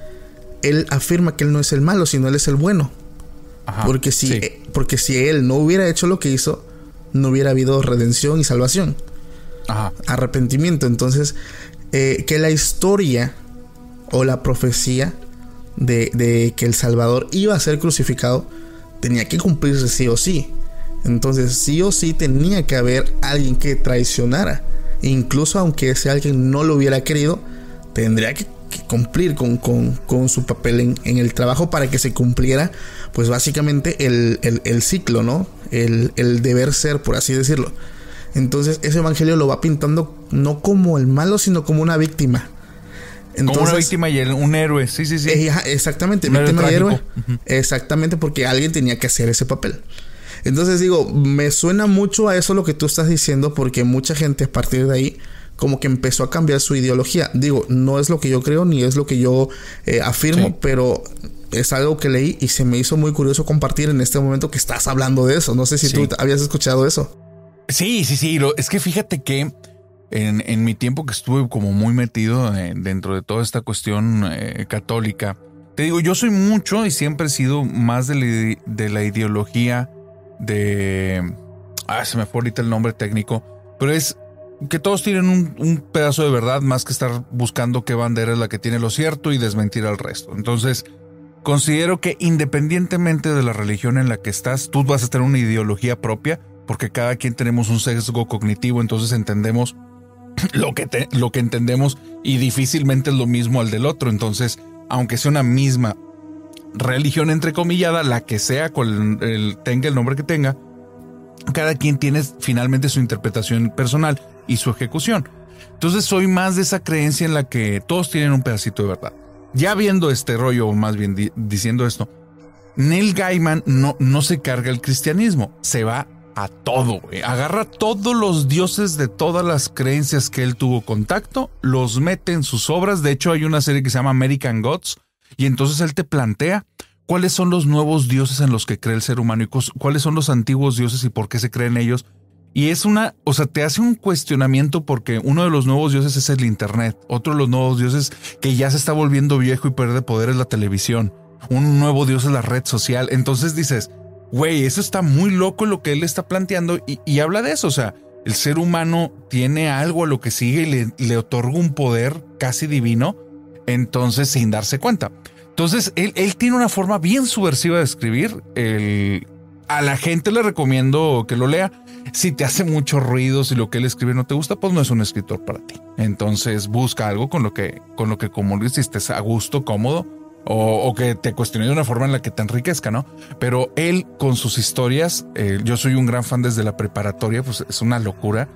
él afirma que él no es el malo, sino él es el bueno. Ajá, porque, si, sí. porque si él no hubiera hecho lo que hizo, no hubiera habido redención y salvación. Ajá. Arrepentimiento. Entonces, eh, que la historia o la profecía de, que el Salvador iba a ser crucificado tenía que cumplirse sí o sí. Entonces sí o sí tenía que haber alguien que traicionara. Incluso aunque ese alguien no lo hubiera querido, tendría que, que cumplir con, con, con, su papel en, en, el trabajo para que se cumpliera, pues básicamente el, el, el ciclo, ¿no? El, el deber ser, por así decirlo. Entonces ese evangelio lo va pintando no como el malo, sino como una víctima. Entonces, como una víctima y un héroe, sí, sí, sí. Eh, exactamente, un víctima y héroe. Uh -huh. Exactamente, porque alguien tenía que hacer ese papel. Entonces digo, me suena mucho a eso lo que tú estás diciendo, porque mucha gente a partir de ahí como que empezó a cambiar su ideología. Digo, no es lo que yo creo ni es lo que yo eh, afirmo, sí. pero es algo que leí y se me hizo muy curioso compartir en este momento que estás hablando de eso. No sé si sí. tú habías escuchado eso. Sí, sí, sí. Lo, es que fíjate que en, mi tiempo que estuve como muy metido eh, dentro de toda esta cuestión eh, católica, te digo, yo soy mucho y siempre he sido más de la, ideología de... Ah, se me fue ahorita el nombre técnico, pero es que todos tienen un, un, pedazo de verdad más que estar buscando qué bandera es la que tiene lo cierto y desmentir al resto. Entonces, considero que independientemente de la religión en la que estás, tú vas a tener una ideología propia, porque cada quien tenemos un sesgo cognitivo, entonces entendemos lo que, lo que entendemos y difícilmente es lo mismo al del otro. Entonces, aunque sea una misma religión entrecomillada, la que sea, con el, tenga el nombre que tenga, cada quien tiene finalmente su interpretación personal y su ejecución. Entonces soy más de esa creencia en la que todos tienen un pedacito de verdad. Ya viendo este rollo, o más bien diciendo esto, Neil Gaiman no, no se carga el cristianismo, se va a todo, Agarra todos los dioses de todas las creencias que él tuvo contacto, los mete en sus obras. De hecho, hay una serie que se llama American Gods, y entonces él te plantea cuáles son los nuevos dioses en los que cree el ser humano y cuáles son los antiguos dioses y por qué se creen ellos. Y es una, o sea, te hace un cuestionamiento porque uno de los nuevos dioses es el Internet, otro de los nuevos dioses que ya se está volviendo viejo y pierde poder es la televisión, un nuevo dios es la red social. Entonces dices, güey, eso está muy loco lo que él está planteando y, habla de eso, o sea, el ser humano tiene algo a lo que sigue y le, otorga un poder casi divino, entonces sin darse cuenta. Entonces, él, tiene una forma bien subversiva de escribir. a la gente le recomiendo que lo lea. Si te hace mucho ruido, si lo que él escribe no te gusta, pues no es un escritor para ti. Entonces busca algo con lo que, con lo que como lo estés a gusto, cómodo o, que te cuestione de una forma en la que te enriquezca, ¿no? Pero él con sus historias, eh, yo soy un gran fan desde la preparatoria, pues es una locura.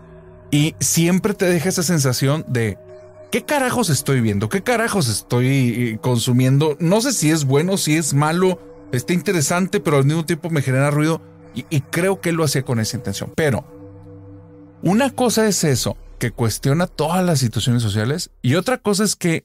Y siempre te deja esa sensación de, ¿qué carajos estoy viendo? ¿Qué carajos estoy eh, consumiendo? No sé si es bueno, si es malo, está interesante, pero al mismo tiempo me genera ruido. Y, y creo que él lo hacía con esa intención. Pero una cosa es eso, que cuestiona todas las situaciones sociales, y otra cosa es que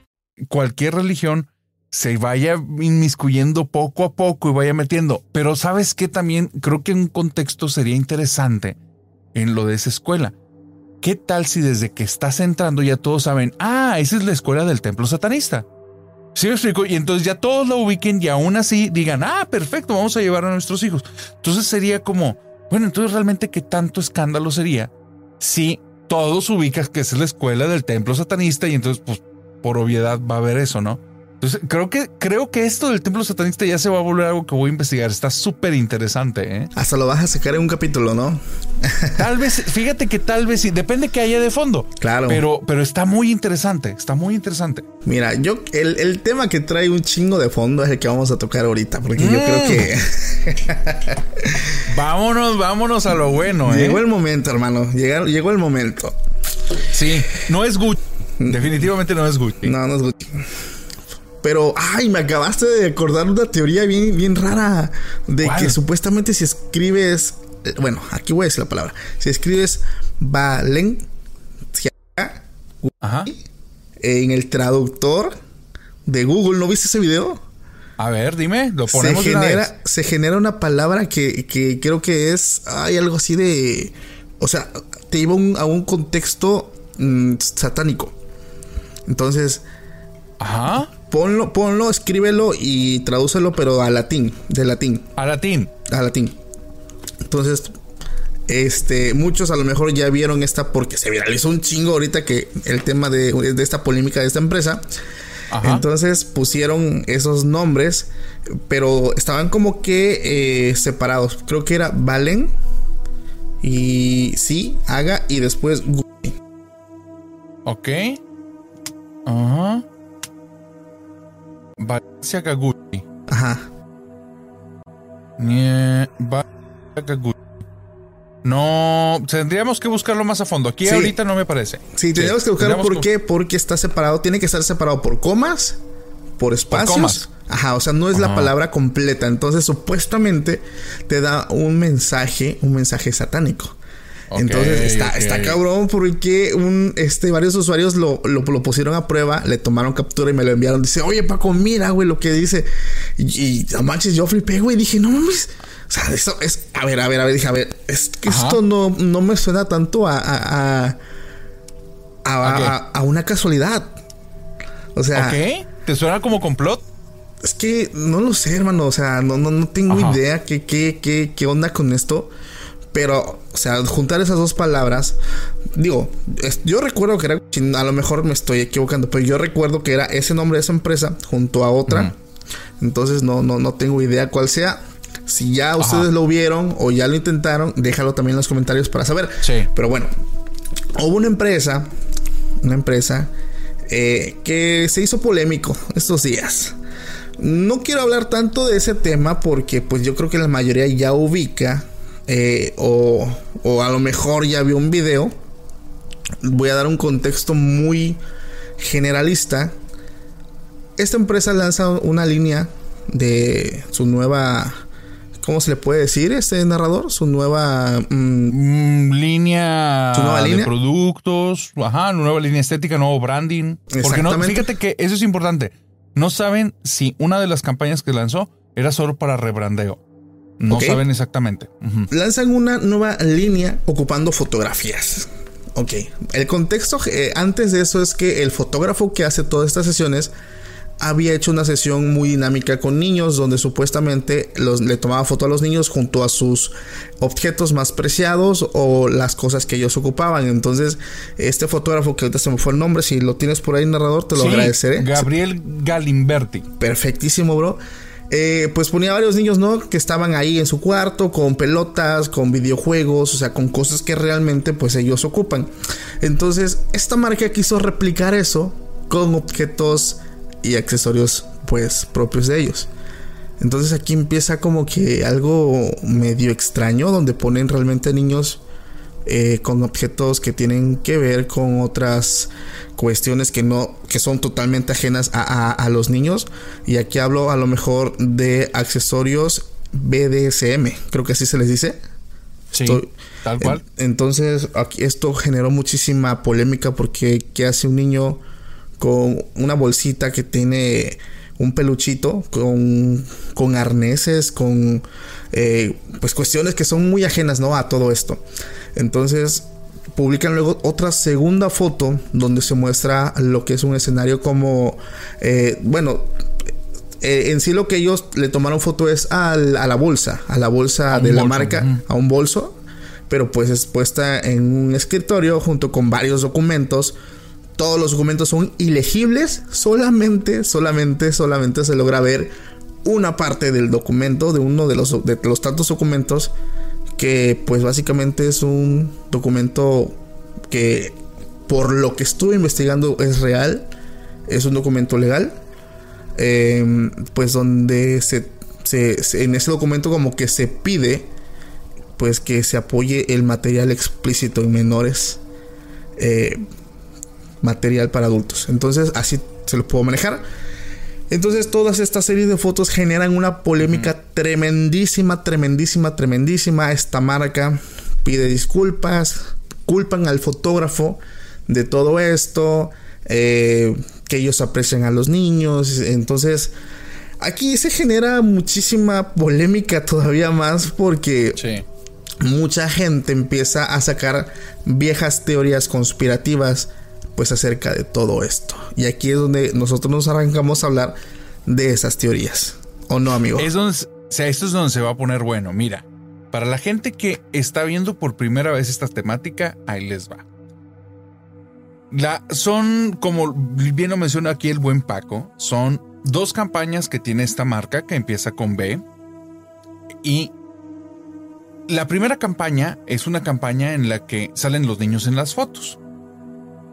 Cualquier religión se vaya inmiscuyendo poco a poco y vaya metiendo. Pero sabes que también creo que un contexto sería interesante en lo de esa escuela. ¿Qué tal si desde que estás entrando ya todos saben, ah, esa es la escuela del templo satanista? ¿Sí me explico? Y entonces ya todos lo ubiquen y aún así digan, ah, perfecto, vamos a llevar a nuestros hijos. Entonces sería como, bueno, entonces realmente qué tanto escándalo sería si todos ubican que es la escuela del templo satanista y entonces pues por obviedad va a haber eso, ¿no? Entonces, creo que, creo que esto del templo satanista ya se va a volver algo que voy a investigar. Está súper interesante, ¿eh? Hasta lo vas a sacar en un capítulo, ¿no? Tal vez, fíjate que tal vez sí, depende que haya de fondo. Claro. Pero, pero está muy interesante, está muy interesante. Mira, yo, el, el tema que trae un chingo de fondo es el que vamos a tocar ahorita, porque yo creo que. vámonos, vámonos a lo bueno, ¿eh? Llegó el momento, hermano. Llegó, llegó el momento. Sí, no es Gucci. Definitivamente no es Gucci. No, no es Gucci. Pero, ay, me acabaste de acordar una teoría bien, bien rara. De ¿Cuál? que supuestamente si escribes. eh, Bueno, aquí voy a decir la palabra. Si escribes Valencia Ajá. en el traductor de Google, ¿no viste ese video? A ver, dime, lo Se ponemos una vez. genera, se genera una palabra que, que creo que es. Hay algo así de. O sea, te lleva un- a un contexto mm, satánico. Entonces, Ajá. ponlo, ponlo, escríbelo y tradúcelo, pero a latín, de latín, A latín. a latín. Entonces, Este, muchos a lo mejor ya vieron esta porque se viralizó un chingo ahorita que el tema de, de esta polémica de esta empresa. Ajá. Entonces pusieron esos nombres, pero estaban como que eh, separados. Creo que era Valen y sí, Haga y después. Ok. Ajá. Valencia Kaguchi. Ajá. Nie- Valencia Kaguchi. No, tendríamos que buscarlo más a fondo. Aquí Sí. ahorita no me parece. Sí, tenemos que buscar tendríamos por que- qué, porque está separado, tiene que estar separado por comas, por espacios. comas. Ajá, o sea, no es la palabra completa. Entonces, supuestamente te da un mensaje, un mensaje satánico. Entonces está, está cabrón porque un, este, varios usuarios lo, lo, lo pusieron a prueba, le tomaron captura y me lo enviaron. Dice, oye Paco, mira, güey, lo que dice. Y, y no manches, yo flipé, güey. Dije, no mames. O sea, esto es. A ver, a ver, a ver, dije, a ver, es que Ajá. esto no, no me suena tanto a, a, a, a, ¿A qué? a- a una casualidad. O sea, Ok. ¿Te suena como complot? es que no lo sé, hermano. O sea, no, no, no tengo Ajá. idea qué, qué, qué, qué onda con esto. Pero, o sea, juntar esas dos palabras. Digo, es- yo recuerdo que era. A lo mejor me estoy equivocando, pero yo recuerdo que era ese nombre de esa empresa junto a otra. Entonces no, no, no tengo idea cuál sea. Si ya ustedes lo vieron o ya lo intentaron, déjalo también en los comentarios para saber. Sí. Pero bueno, hubo una empresa, una empresa eh, que se hizo polémico estos días. No quiero hablar tanto de ese tema porque pues yo creo que la mayoría ya ubica eh, o, o a lo mejor ya vio un video. Voy a dar un contexto muy generalista. Esta empresa lanza una línea de su nueva... ¿Cómo se le puede decir este narrador? Su nueva... mm, Mm, línea, ¿Su nueva de línea? productos, ajá, nueva línea estética, nuevo branding. Porque no, fíjate que eso es importante. No saben si una de las campañas que lanzó era solo para rebrandeo. No saben exactamente. Lanzan una nueva línea ocupando fotografías. Ok, el contexto eh, antes de eso es que el fotógrafo que hace todas estas sesiones había hecho una sesión muy dinámica con niños donde supuestamente los, le tomaba foto a los niños junto a sus objetos más preciados o las cosas que ellos ocupaban. Entonces, este fotógrafo que ahorita se me fue el nombre, si lo tienes por ahí narrador, te lo Sí, agradeceré. Gabriel Galimberti. Perfectísimo, bro. Eh, pues ponía varios niños, ¿no? Que estaban ahí en su cuarto con pelotas, con videojuegos, o sea, con cosas que realmente pues ellos ocupan. Entonces, esta marca quiso replicar eso con objetos y accesorios pues propios de ellos. Entonces aquí empieza como que algo medio extraño donde ponen realmente niños eh, con objetos que tienen que ver con otras cuestiones que no que son totalmente ajenas a, a- a los niños y aquí hablo a lo mejor de accesorios BDSM creo que así se les dice Sí, Estoy- tal cual. En- entonces aquí esto generó muchísima polémica porque qué hace un niño con una bolsita que tiene un peluchito con, con arneses, con eh, pues cuestiones que son muy ajenas ¿no? a todo esto. Entonces publican luego otra segunda foto donde se muestra lo que es un escenario como, eh, bueno, eh, en sí lo que ellos le tomaron foto es al- a la bolsa, a la bolsa A de la bolso, marca, a un bolso, pero pues es puesta en un escritorio junto con varios documentos. Todos los documentos son ilegibles, solamente, solamente, solamente se logra ver una parte del documento, de uno de los, de los tantos documentos, que pues básicamente es un documento que por lo que estuve investigando es real, es un documento legal, eh, pues donde se, se- en ese documento como que se pide pues que se apoye el material explícito en menores eh, material para adultos. Entonces así se lo puedo manejar entonces todas estas series de fotos generan una polémica tremendísima tremendísima tremendísima. Esta marca pide disculpas culpan al fotógrafo de todo esto eh, que ellos aprecian a los niños. Entonces aquí se genera muchísima polémica todavía más porque Sí. mucha gente empieza a sacar viejas teorías conspirativas pues acerca de todo esto. Y aquí es donde nosotros nos arrancamos a hablar de esas teorías. ¿O no, amigo? Es donde, o sea, esto es donde se va a poner bueno. Mira, Para la gente que está viendo por primera vez esta temática, ahí les va. Son, como bien lo menciona aquí el buen Paco, son dos campañas que tiene esta marca que empieza con B. Y la primera campaña es una campaña en la que salen los niños en las fotos.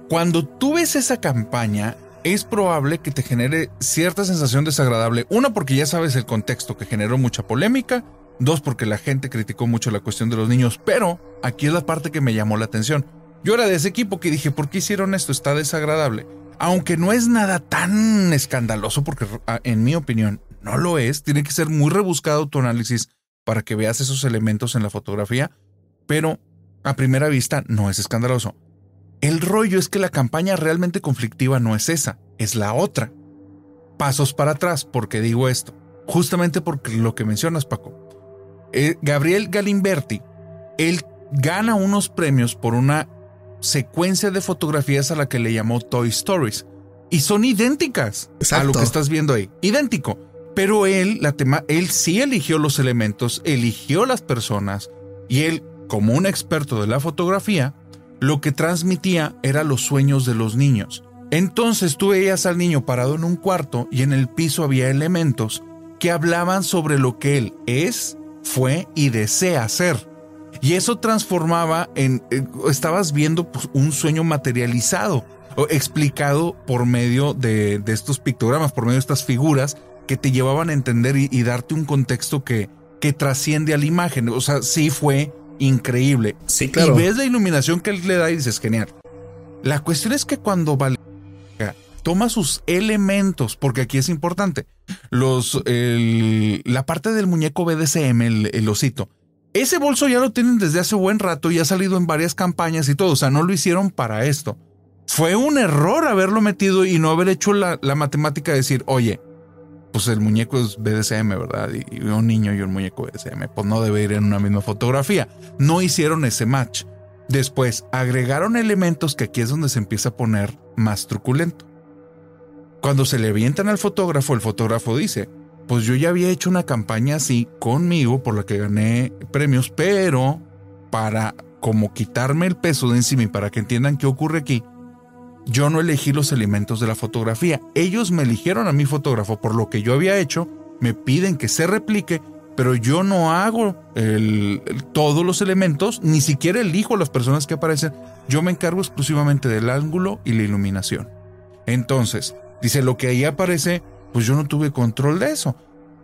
Cuando tú ves esa campaña, es probable que te genere cierta sensación desagradable. Una, porque ya sabes el contexto que generó mucha polémica. Dos, porque la gente criticó mucho la cuestión de los niños. Pero aquí es la parte que me llamó la atención. Yo era de ese equipo que dije, ¿por qué hicieron esto? Está desagradable. Aunque no es nada tan escandaloso, porque en mi opinión no lo es. Tiene que ser muy rebuscado tu análisis para que veas esos elementos en la fotografía. Pero a primera vista no es escandaloso. El rollo es que la campaña realmente conflictiva no es esa, es la otra. Pasos para atrás, porque digo esto? Justamente porque lo que mencionas, Paco. Eh, Gabriel Galimberti, él gana unos premios por una secuencia de fotografías a la que le llamó Toy Stories. Y son idénticas a lo que estás viendo ahí. Idéntico. Pero él, la tema, él sí eligió los elementos, eligió las personas y él, como un experto de la fotografía, lo que transmitía era los sueños de los niños. Entonces tú veías al niño parado en un cuarto y en el piso había elementos que hablaban sobre lo que él es, fue y desea ser. Y eso transformaba en, estabas viendo pues, un sueño materializado, o explicado por medio de, estos pictogramas, por medio de estas figuras que te llevaban a entender y, y darte un contexto que, que trasciende a la imagen. O sea, sí fue increíble. Sí, claro. Y ves la iluminación que él le da y dices, genial. La cuestión es que cuando Valeria toma sus elementos, porque aquí es importante, los, la parte del muñeco BDSM, el, el, osito, ese bolso ya lo tienen desde hace buen rato y ha salido en varias campañas y todo, o sea, no lo hicieron para esto. Fue un error haberlo metido y no haber hecho la, la matemática de decir, oye, pues el muñeco es BDSM, ¿verdad? Y, un niño y un muñeco BDSM, pues no debe ir en una misma fotografía. No hicieron ese match. Después agregaron elementos que aquí es donde se empieza a poner más truculento. Cuando se le avientan al fotógrafo, el fotógrafo dice, pues yo ya había hecho una campaña así conmigo por la que gané premios, pero para como quitarme el peso de encima y para que entiendan qué ocurre aquí, yo no elegí los elementos de la fotografía. Ellos me eligieron a mi fotógrafo por lo que yo había hecho, me piden que se replique, pero yo no hago todos los elementos, ni siquiera elijo las personas que aparecen. Yo me encargo exclusivamente del ángulo y la iluminación. Entonces, dice, lo que ahí aparece, pues yo no tuve control de eso.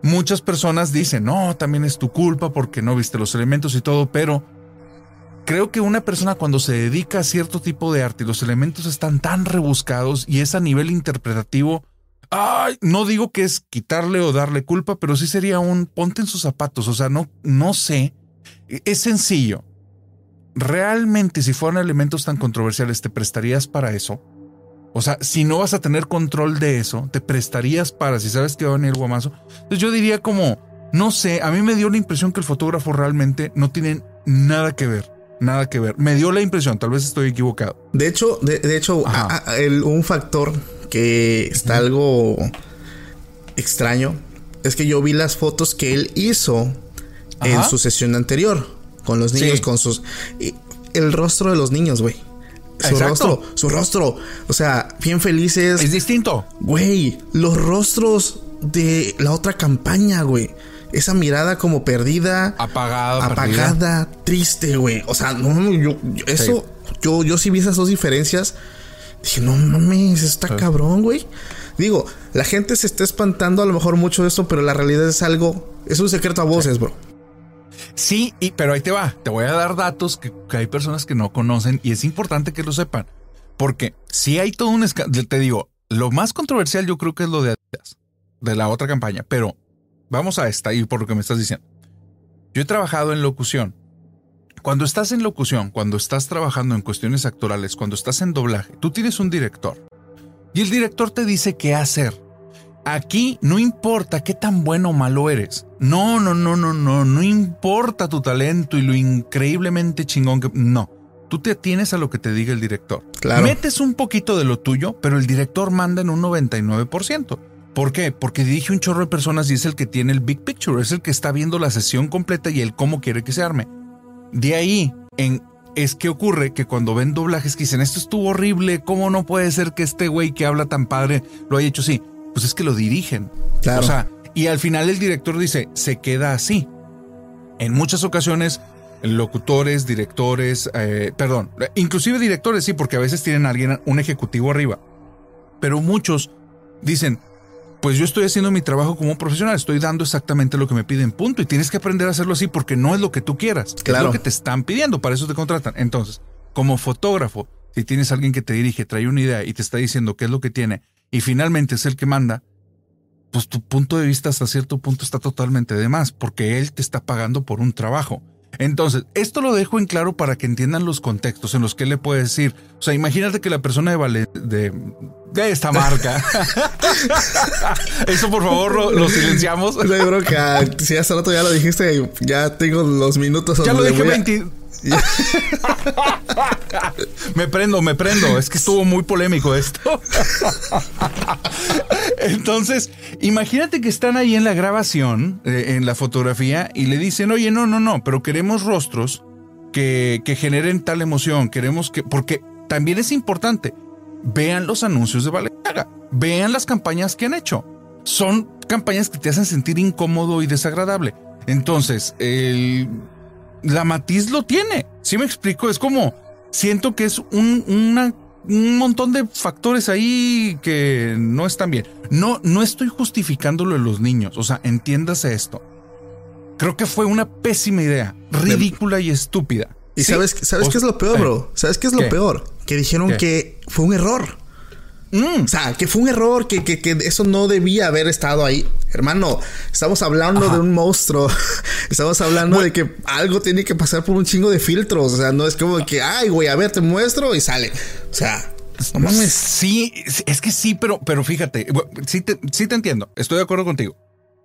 Muchas personas dicen, no, también es tu culpa porque no viste los elementos y todo, pero Creo que una persona cuando se dedica a cierto tipo de arte y los elementos están tan rebuscados y es a nivel interpretativo, ay, no digo que es quitarle o darle culpa, pero sí sería un ponte en sus zapatos, o sea, no, no sé, e, es sencillo. Realmente si fueran elementos tan controversiales, ¿te prestarías para eso? O sea, si no vas a tener control de eso, ¿te prestarías para si sabes que va a venir guamazo? Entonces yo diría como, no sé, a mí me dio la impresión que el fotógrafo realmente no tiene nada que ver nada que ver. Me dio la impresión, tal vez estoy equivocado. De hecho, de, hecho, un factor que está algo extraño es que yo vi las fotos que él hizo en su sesión anterior con los niños, con sus el rostro de los niños, güey. Su rostro, su rostro, o sea, bien felices. Es distinto. Güey, los rostros de la otra campaña, güey esa mirada como perdida, apagada, apagada, triste, güey. O sea, no, yo, eso, yo, yo sí vi esas dos diferencias. Dije, no mames, está cabrón, güey. Digo, la gente se está espantando a lo mejor mucho de esto, pero la realidad es algo, es un secreto a voces, bro. Sí, y, pero ahí te va. Te voy a dar datos que, hay personas que no conocen y es importante que lo sepan. Porque si hay todo un escándalo, te digo, lo más controversial yo creo que es lo de Adidas, de la otra campaña, pero Vamos a esta y por lo que me estás diciendo. Yo he trabajado en locución. Cuando estás en locución, cuando estás trabajando en cuestiones actorales, cuando estás en doblaje, tú tienes un director. Y el director te dice qué hacer. Aquí no importa qué tan bueno o malo eres. No, no, no, no, no. No importa tu talento y lo increíblemente chingón que... No. Tú te atienes a lo que te diga el director. Claro. Metes un poquito de lo tuyo, pero el director manda en un 99%. ¿Por qué? Porque dirige un chorro de personas y es el que tiene el big picture, es el que está viendo la sesión completa y el cómo quiere que se arme. De ahí en es que ocurre que cuando ven doblajes que dicen esto estuvo horrible, ¿cómo no puede ser que este güey que habla tan padre lo haya hecho así? Pues es que lo dirigen. Claro. O sea, y al final el director dice, se queda así. En muchas ocasiones, locutores, directores, eh, perdón, inclusive directores, sí, porque a veces tienen a alguien, un ejecutivo arriba. Pero muchos dicen, pues yo estoy haciendo mi trabajo como profesional, estoy dando exactamente lo que me piden, punto. Y tienes que aprender a hacerlo así porque no es lo que tú quieras, Claro. es lo que te están pidiendo, para eso te contratan. Entonces, como fotógrafo, si tienes alguien que te dirige, trae una idea y te está diciendo qué es lo que tiene, y finalmente es el que manda, pues tu punto de vista hasta cierto punto está totalmente de más, porque él te está pagando por un trabajo. Entonces, esto lo dejo en claro para que entiendan los contextos en los que le puede decir. O sea, imagínate que la persona de, Vale- de, de esta marca. Eso por favor lo, lo silenciamos. No hay bronca. Si hace rato ya lo dijiste, ya tengo los minutos. Ya lo dije voy a- 20. me prendo, me prendo. Es que estuvo muy polémico esto. Entonces, imagínate que están ahí en la grabación, eh, en la fotografía, y le dicen, oye, no, no, no, pero queremos rostros que, que generen tal emoción. Queremos que. Porque también es importante. Vean los anuncios de Valenciaga. Vean las campañas que han hecho. Son campañas que te hacen sentir incómodo y desagradable. Entonces, el, la matiz lo tiene. Si me explico, es como siento que es un, una- un montón de factores ahí que no están bien. No, no estoy justificando lo de los niños. O sea, entiéndase esto. Creo que fue una pésima idea, ridícula y estúpida. Y Sí, sabes, ¿sabes o- qué es lo peor, eh, bro? ¿Sabes qué es lo ¿Qué? peor? Que dijeron ¿Qué? que fue un error. Mm, O sea, que fue un error, que, que, que eso no debía haber estado ahí. Hermano, estamos hablando de un monstruo. Estamos hablando de que algo tiene que pasar por un chingo de filtros. O sea, no es como que, ay, güey, a ver, te muestro y sale. O sea, no mames. Sí, es que sí, pero, pero fíjate, sí te, sí te entiendo, estoy de acuerdo contigo.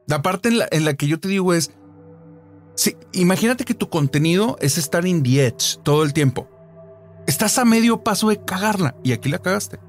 La parte en la, en la que yo te digo es, sí, imagínate que tu contenido es estar in the edge todo el tiempo. Estás a medio paso de cagarla y aquí la cagaste.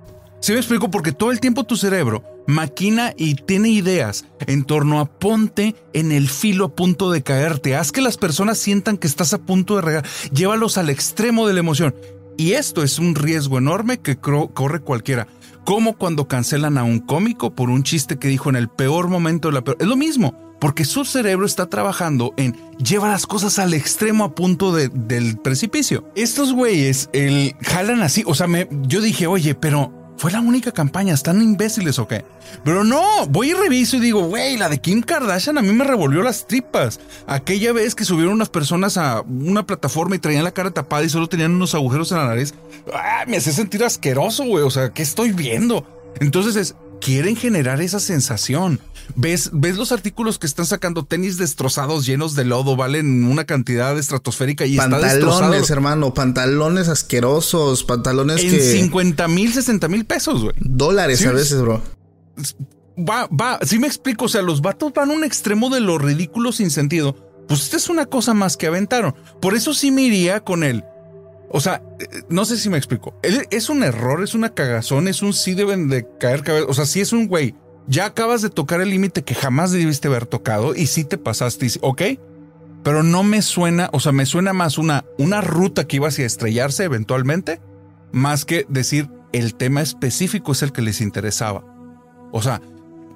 Sí me explico porque todo el tiempo tu cerebro maquina y tiene ideas en torno a ponte en el filo a punto de caerte. Haz que las personas sientan que estás a punto de regar. Llévalos al extremo de la emoción. Y esto es un riesgo enorme que corre cualquiera. Como cuando cancelan a un cómico por un chiste que dijo en el peor momento de la peor. Es lo mismo, porque su cerebro está trabajando en llevar las cosas al extremo a punto de- del precipicio. Estos güeyes el, jalan así. O sea, me, yo dije, oye, pero fue la única campaña, ¿están imbéciles o qué? Pero no, voy y reviso y digo, güey, la de Kim Kardashian a mí me revolvió las tripas. Aquella vez que subieron unas personas a una plataforma y traían la cara tapada y solo tenían unos agujeros en la nariz, ah, me hace sentir asqueroso, güey, o sea, ¿qué estoy viendo? Entonces es, quieren generar esa sensación. ¿Ves, ves los artículos que están sacando tenis destrozados llenos de lodo, valen una cantidad estratosférica y está destrozado Pantalones, hermano, pantalones asquerosos, pantalones en que 50 mil, 60 mil pesos, güey. dólares Sí, a veces, bro. va, va, sí me explico, o sea, los vatos van a un extremo de lo ridículo sin sentido. Pues esta es una cosa más que aventaron. Por eso sí me iría con él. O sea, no sé si me explico. Es un error, es una cagazón, es un sí deben de caer cabeza. O sea, sí es un güey. Ya acabas de tocar el límite que jamás debiste haber tocado y sí te pasaste, ok. Pero no me suena, o sea, me suena más una, una ruta que iba hacia estrellarse eventualmente, más que decir el tema específico es el que les interesaba. O sea,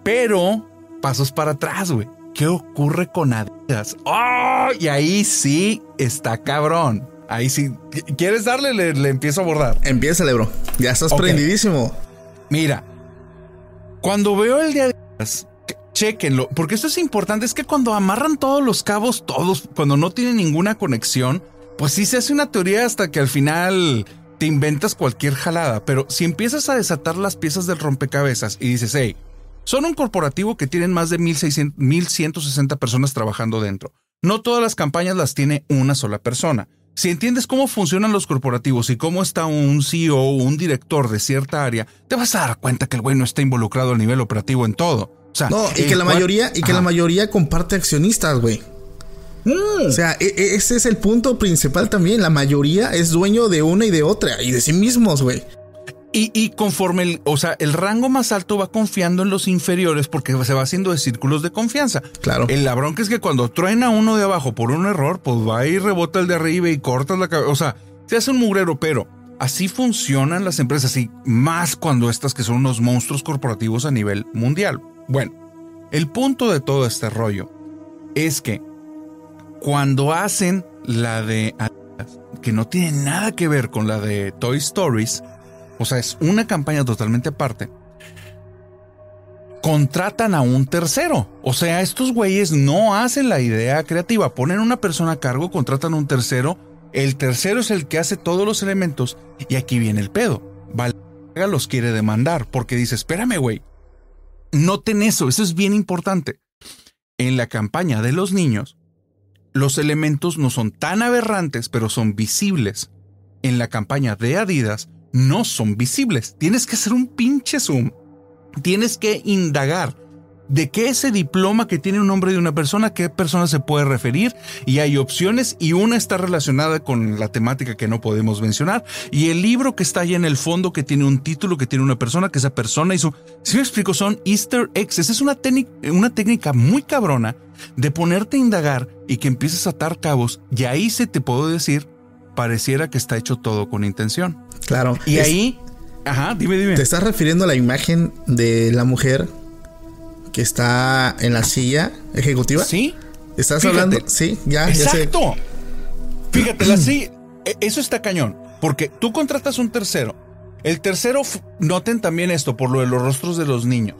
pero pasos para atrás, güey. ¿Qué ocurre con Adidas? ¡Oh! Y ahí sí está cabrón. Ahí sí. ¿Qu- ¿Quieres darle? Le, le empiezo a abordar. Empiézale, bro. Ya estás Ok. prendidísimo. Mira, cuando veo el de Adidas, que- chéquenlo, porque esto es importante. Es que cuando amarran todos los cabos, todos, cuando no tienen ninguna conexión, pues sí se hace una teoría hasta que al final te inventas cualquier jalada. Pero si empiezas a desatar las piezas del rompecabezas y dices, hey, son un corporativo que tienen más de 1600 1160 personas trabajando dentro. No todas las campañas las tiene una sola persona. Si entiendes cómo funcionan los corporativos y cómo está un CEO o un director de cierta área, te vas a dar cuenta que el güey no está involucrado a nivel operativo en todo. O sea, No, y que la cual- mayoría, y que la mayoría comparte accionistas, güey. O sea, e- e- ese es el punto principal también. La mayoría es dueño de una y de otra y de sí mismos, güey. Y, y conforme el, o sea, el rango más alto va confiando en los inferiores porque se va haciendo de círculos de confianza. Claro. El la bronca es que cuando truena uno de abajo por un error, pues va y rebota el de arriba y cortas la cabeza. O sea, se hace un mugrero, pero así funcionan las empresas y más cuando estas que son unos monstruos corporativos a nivel mundial. Bueno, el punto de todo este rollo es que cuando hacen la de que no tiene nada que ver con la de Toy Stories, o sea, es una campaña totalmente aparte, contratan a un tercero. O sea, estos güeyes no hacen la idea creativa, ponen una persona a cargo, contratan a un tercero, el tercero es el que hace todos los elementos y aquí viene el pedo. Valga los quiere demandar porque dice, espérame, güey, noten eso, eso es bien importante. En la campaña de los niños, los elementos no son tan aberrantes, pero son visibles. En la campaña de Adidas, no son visibles. Tienes que hacer un pinche zoom. Tienes que indagar de qué ese diploma que tiene un nombre de una persona, qué persona se puede referir. Y hay opciones y una está relacionada con la temática que no podemos mencionar. Y el libro que está ahí en el fondo, que tiene un título, que tiene una persona, que esa persona hizo... Si me explico, son easter eggs. Es una, una técnica muy cabrona de ponerte a indagar y que empieces a atar cabos. Y ahí se te puedo decir, pareciera que está hecho todo con intención. Claro. Y ahí, ajá, dime, dime. ¿Te estás refiriendo a la imagen de la mujer que está en la silla ejecutiva? Sí. ¿Estás Fíjate. hablando? Sí, ya, ya sé. Exacto. Fíjate, la sí, e- eso está cañón, porque tú contratas un tercero. El tercero, noten también esto por lo de los rostros de los niños.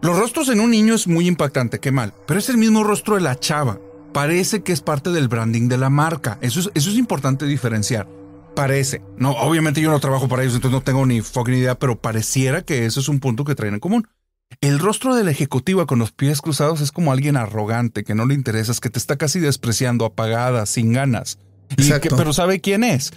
Los rostros en un niño es muy impactante, qué mal, pero es el mismo rostro de la chava. Parece que es parte del branding de la marca. Eso es, eso es importante diferenciar. Parece. No, obviamente yo no trabajo para ellos, entonces no tengo ni fucking idea, pero pareciera que eso es un punto que traen en común. El rostro de la ejecutiva con los pies cruzados es como alguien arrogante, que no le interesas, que te está casi despreciando, apagada, sin ganas. Y que- Exacto. pero ¿sabe quién es?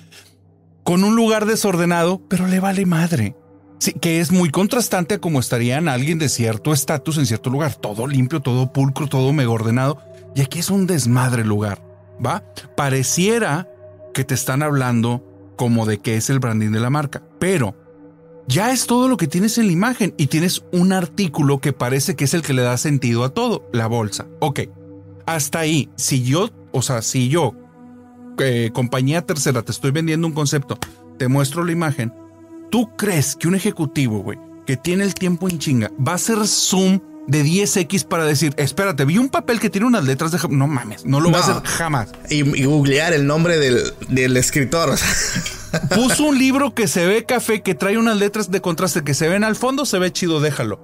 Con un lugar desordenado, pero le vale madre. Sí, que es muy contrastante a como estarían alguien de cierto estatus en cierto lugar. Todo limpio, todo pulcro, todo mega ordenado. Y aquí es un desmadre lugar, ¿va? Pareciera que te están hablando como de que es el branding de la marca, pero ya es todo lo que tienes en la imagen y tienes un artículo que parece que es el que le da sentido a todo, la bolsa. Ok, hasta ahí, si yo, o sea, si yo, eh, compañía tercera, te estoy vendiendo un concepto, te muestro la imagen, ¿tú crees que un ejecutivo, güey, que tiene el tiempo en chinga, va a hacer zoom de 10x para decir, espérate, vi un papel que tiene unas letras de... ja-". No mames, no lo va a No. hacer jamás. Y, y googlear el nombre del, del escritor. Puso un libro que se ve café, que trae unas letras de contraste que se ven al fondo, se ve chido, déjalo.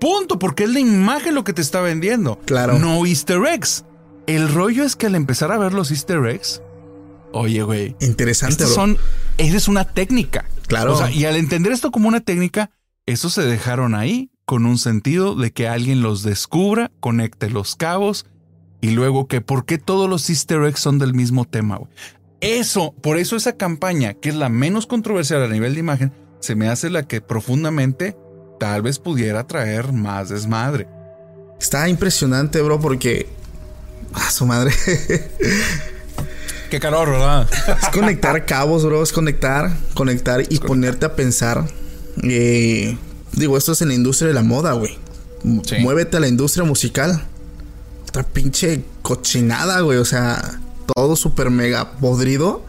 Punto, porque es la imagen lo que te está vendiendo. Claro. No easter eggs. El rollo es que al empezar a ver los easter eggs, oye, güey, Interesante, estas bro. son, esa es una técnica. Claro. O sea, y al entender esto como una técnica, eso se dejaron ahí con un sentido de que alguien los descubra, conecte los cabos y luego que por qué todos los easter eggs son del mismo tema, güey. Eso, por eso esa campaña, que es la menos controversial a nivel de imagen, se me hace la que profundamente tal vez pudiera traer más desmadre. Está impresionante, bro, porque. A su madre. Qué calor, ¿verdad? es conectar cabos, bro. Es conectar, conectar y ponerte a pensar. eh, digo, esto es en la industria de la moda, güey. Sí. Muévete a la industria musical. Otra pinche cochinada, güey. O sea, todo súper mega podrido.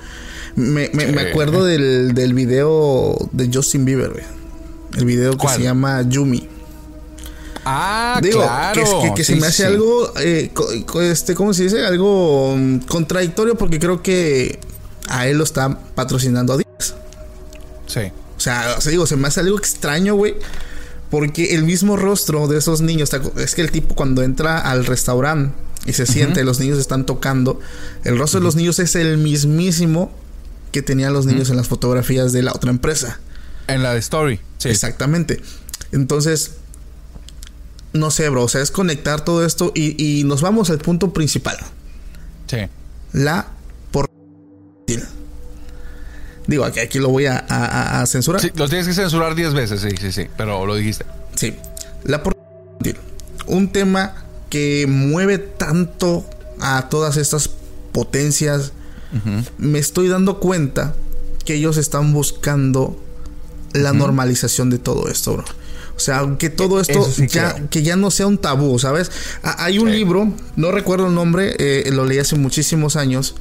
Me, me- Sí. me acuerdo del, del video de Justin Bieber, güey. El video que ¿Cuál? se llama Yumi. Ah, Digo, claro. que, que- se me hace sí. algo, eh, este, ¿cómo se dice? Algo mm, contradictorio porque creo que a él lo está patrocinando Adidas. Sí. O sea, o sea, digo, se me hace algo extraño, güey. Porque el mismo rostro de esos niños, ¿te acu- es que el tipo cuando entra al restaurante y se siente, los niños están tocando, el rostro de los niños es el mismísimo que tenían los niños en las fotografías de la otra empresa. En la de Story. Sí. Exactamente. Entonces, no sé, bro. O sea, es conectar todo esto y, y nos vamos al punto principal. Sí. La por... Digo, aquí, aquí lo voy a, a- censurar. Sí, lo tienes que censurar 10 veces, sí, sí, sí. Pero lo dijiste. Sí. La por... Un tema que mueve tanto a todas estas potencias. Me estoy dando cuenta que ellos están buscando la normalización de todo esto, bro. O sea, que todo esto Eso sí ya, creo. que ya no sea un tabú, ¿sabes? Hay un libro, no recuerdo el nombre, eh, lo leí hace muchísimos años,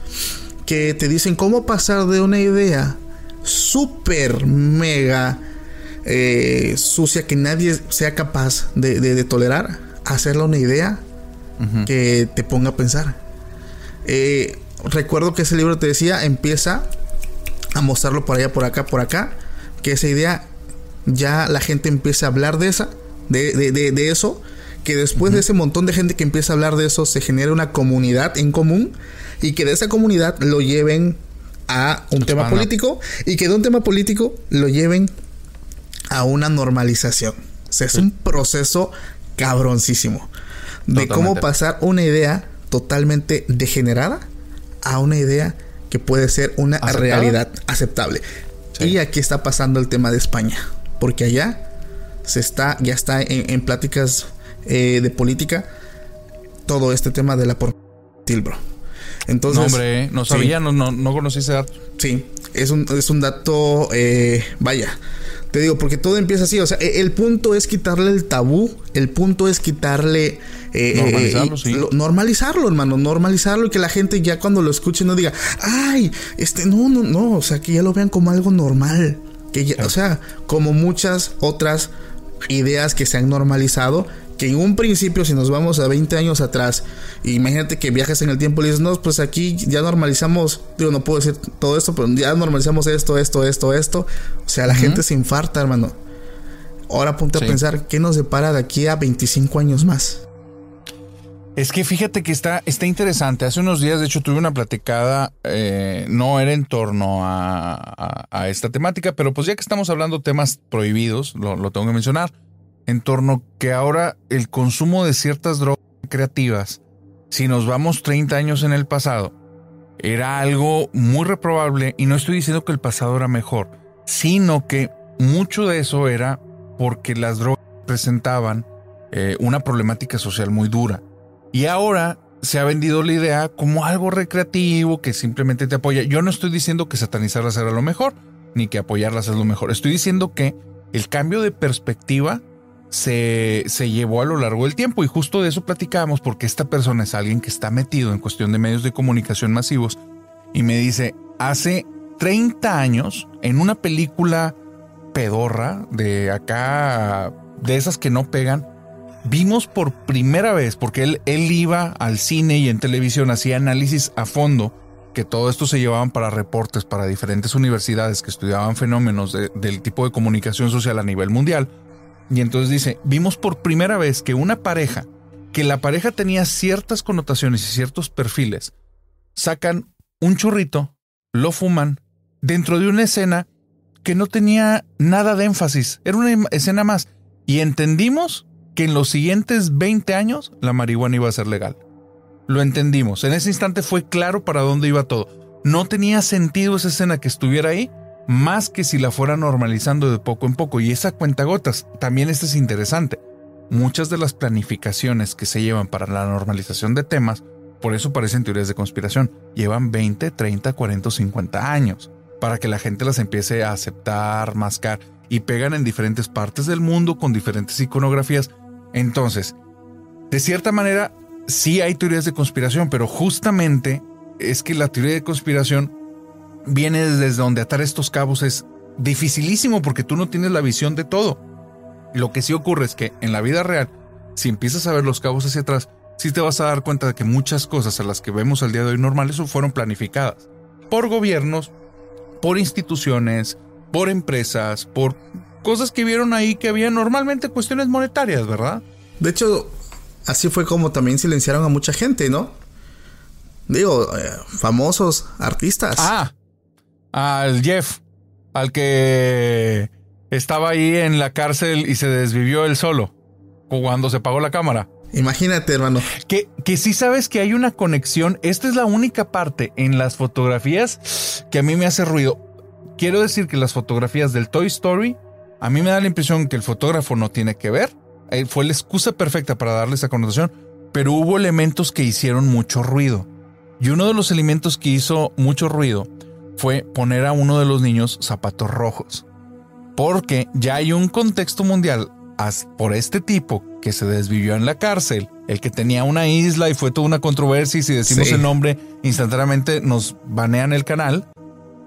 que te dicen cómo pasar de una idea súper mega eh, sucia que nadie sea capaz de, de- de tolerar, a hacerla una idea que te ponga a pensar. Eh, recuerdo que ese libro te decía, empieza a mostrarlo por allá, por acá, por acá, que esa idea ya la gente empieza a hablar de esa, de, de- de- de eso, que después de ese montón de gente que empieza a hablar de eso, se genera una comunidad en común y que de esa comunidad lo lleven a un tema político y que de un tema político lo lleven a una normalización. O sea, es un proceso cabroncísimo de cómo pasar una idea totalmente degenerada a una idea que puede ser una realidad aceptable. Sí. Y aquí está pasando el tema de España, porque allá se está, ya está en, en pláticas eh, de política todo este tema de la pornografía, bro. Entonces, no, hombre, no sí. sabía, no, no, no conocí ese dato. Sí, es un, es un dato, eh, vaya, te digo, porque todo empieza así, o sea, e- el punto es quitarle el tabú, el punto es quitarle... eh, Normalizarlo, eh, sí. lo- normalizarlo, hermano, normalizarlo y que la gente ya cuando lo escuche no diga, ay, este, no, no, no, o sea, que ya lo vean como algo normal, que ya, o sea, como muchas otras ideas que se han normalizado, que en un principio, si nos vamos a 20 años atrás, imagínate que viajas en el tiempo y dices, no, pues aquí ya normalizamos, digo, no puedo decir todo esto, pero ya normalizamos esto, esto, esto, esto. O sea, la gente se infarta, hermano. Ahora ponte Sí. a pensar, ¿qué nos depara de aquí a 25 años más? Es que fíjate que está, está interesante. Hace unos días, de hecho, tuve una platicada, eh, no era en torno a, a- a esta temática, pero pues ya que estamos hablando temas prohibidos, lo, lo tengo que mencionar, en torno que ahora el consumo de ciertas drogas creativas, si nos vamos 30 años en el pasado, era algo muy reprobable y no estoy diciendo que el pasado era mejor, sino que mucho de eso era porque las drogas presentaban eh, una problemática social muy dura. Y ahora se ha vendido la idea como algo recreativo que simplemente te apoya. Yo no estoy diciendo que satanizarlas era lo mejor, ni que apoyarlas es lo mejor. Estoy diciendo que el cambio de perspectiva se, se llevó a lo largo del tiempo y justo de eso platicábamos porque esta persona es alguien que está metido en cuestión de medios de comunicación masivos y me dice, hace 30 años en una película pedorra de acá, de esas que no pegan, vimos por primera vez, porque él, él iba al cine y en televisión hacía análisis a fondo, que todo esto se llevaban para reportes para diferentes universidades que estudiaban fenómenos de- del tipo de comunicación social a nivel mundial. Y entonces dice, vimos por primera vez que una pareja, que la pareja tenía ciertas connotaciones y ciertos perfiles, sacan un churrito, lo fuman, dentro de una escena que no tenía nada de énfasis, era una em- escena más. Y entendimos que en los siguientes 20 años la marihuana iba a ser legal. Lo entendimos. En ese instante fue claro para dónde iba todo. No tenía sentido esa escena que estuviera ahí, más que si la fuera normalizando de poco en poco. Y esa cuentagotas, también esto es interesante. Muchas de las planificaciones que se llevan para la normalización de temas, por eso parecen teorías de conspiración, llevan 20, 30, 40 o 50 años para que la gente las empiece a aceptar, mascar y pegan en diferentes partes del mundo con diferentes iconografías. Entonces, de cierta manera, sí hay teorías de conspiración, pero justamente es que la teoría de conspiración viene desde donde atar estos cabos es dificilísimo porque tú no tienes la visión de todo. Lo que sí ocurre es que en la vida real, si empiezas a ver los cabos hacia atrás, sí te vas a dar cuenta de que muchas cosas a las que vemos al día de hoy normales fueron planificadas por gobiernos, por instituciones, por empresas, por cosas que vieron ahí que había normalmente cuestiones monetarias, ¿verdad? De hecho, así fue como también silenciaron a mucha gente, ¿no? Digo, eh, famosos artistas. Ah, al Jeff, al que estaba ahí en la cárcel y se desvivió él solo cuando se apagó la cámara. Imagínate, hermano. Que, que sí sabes que hay una conexión. Esta es la única parte en las fotografías que a mí me hace ruido. Quiero decir que las fotografías del Toy Story, a mí me da la impresión que el fotógrafo no tiene que ver. Eh, Fue la excusa perfecta para darle esa connotación, pero hubo elementos que hicieron mucho ruido. Y uno de los elementos que hizo mucho ruido fue poner a uno de los niños zapatos rojos. porque ya hay un contexto mundial por este tipo que se desvivió en la cárcel, el que tenía una isla y fue toda una controversia y si decimos Sí. el nombre instantáneamente nos banean el canal,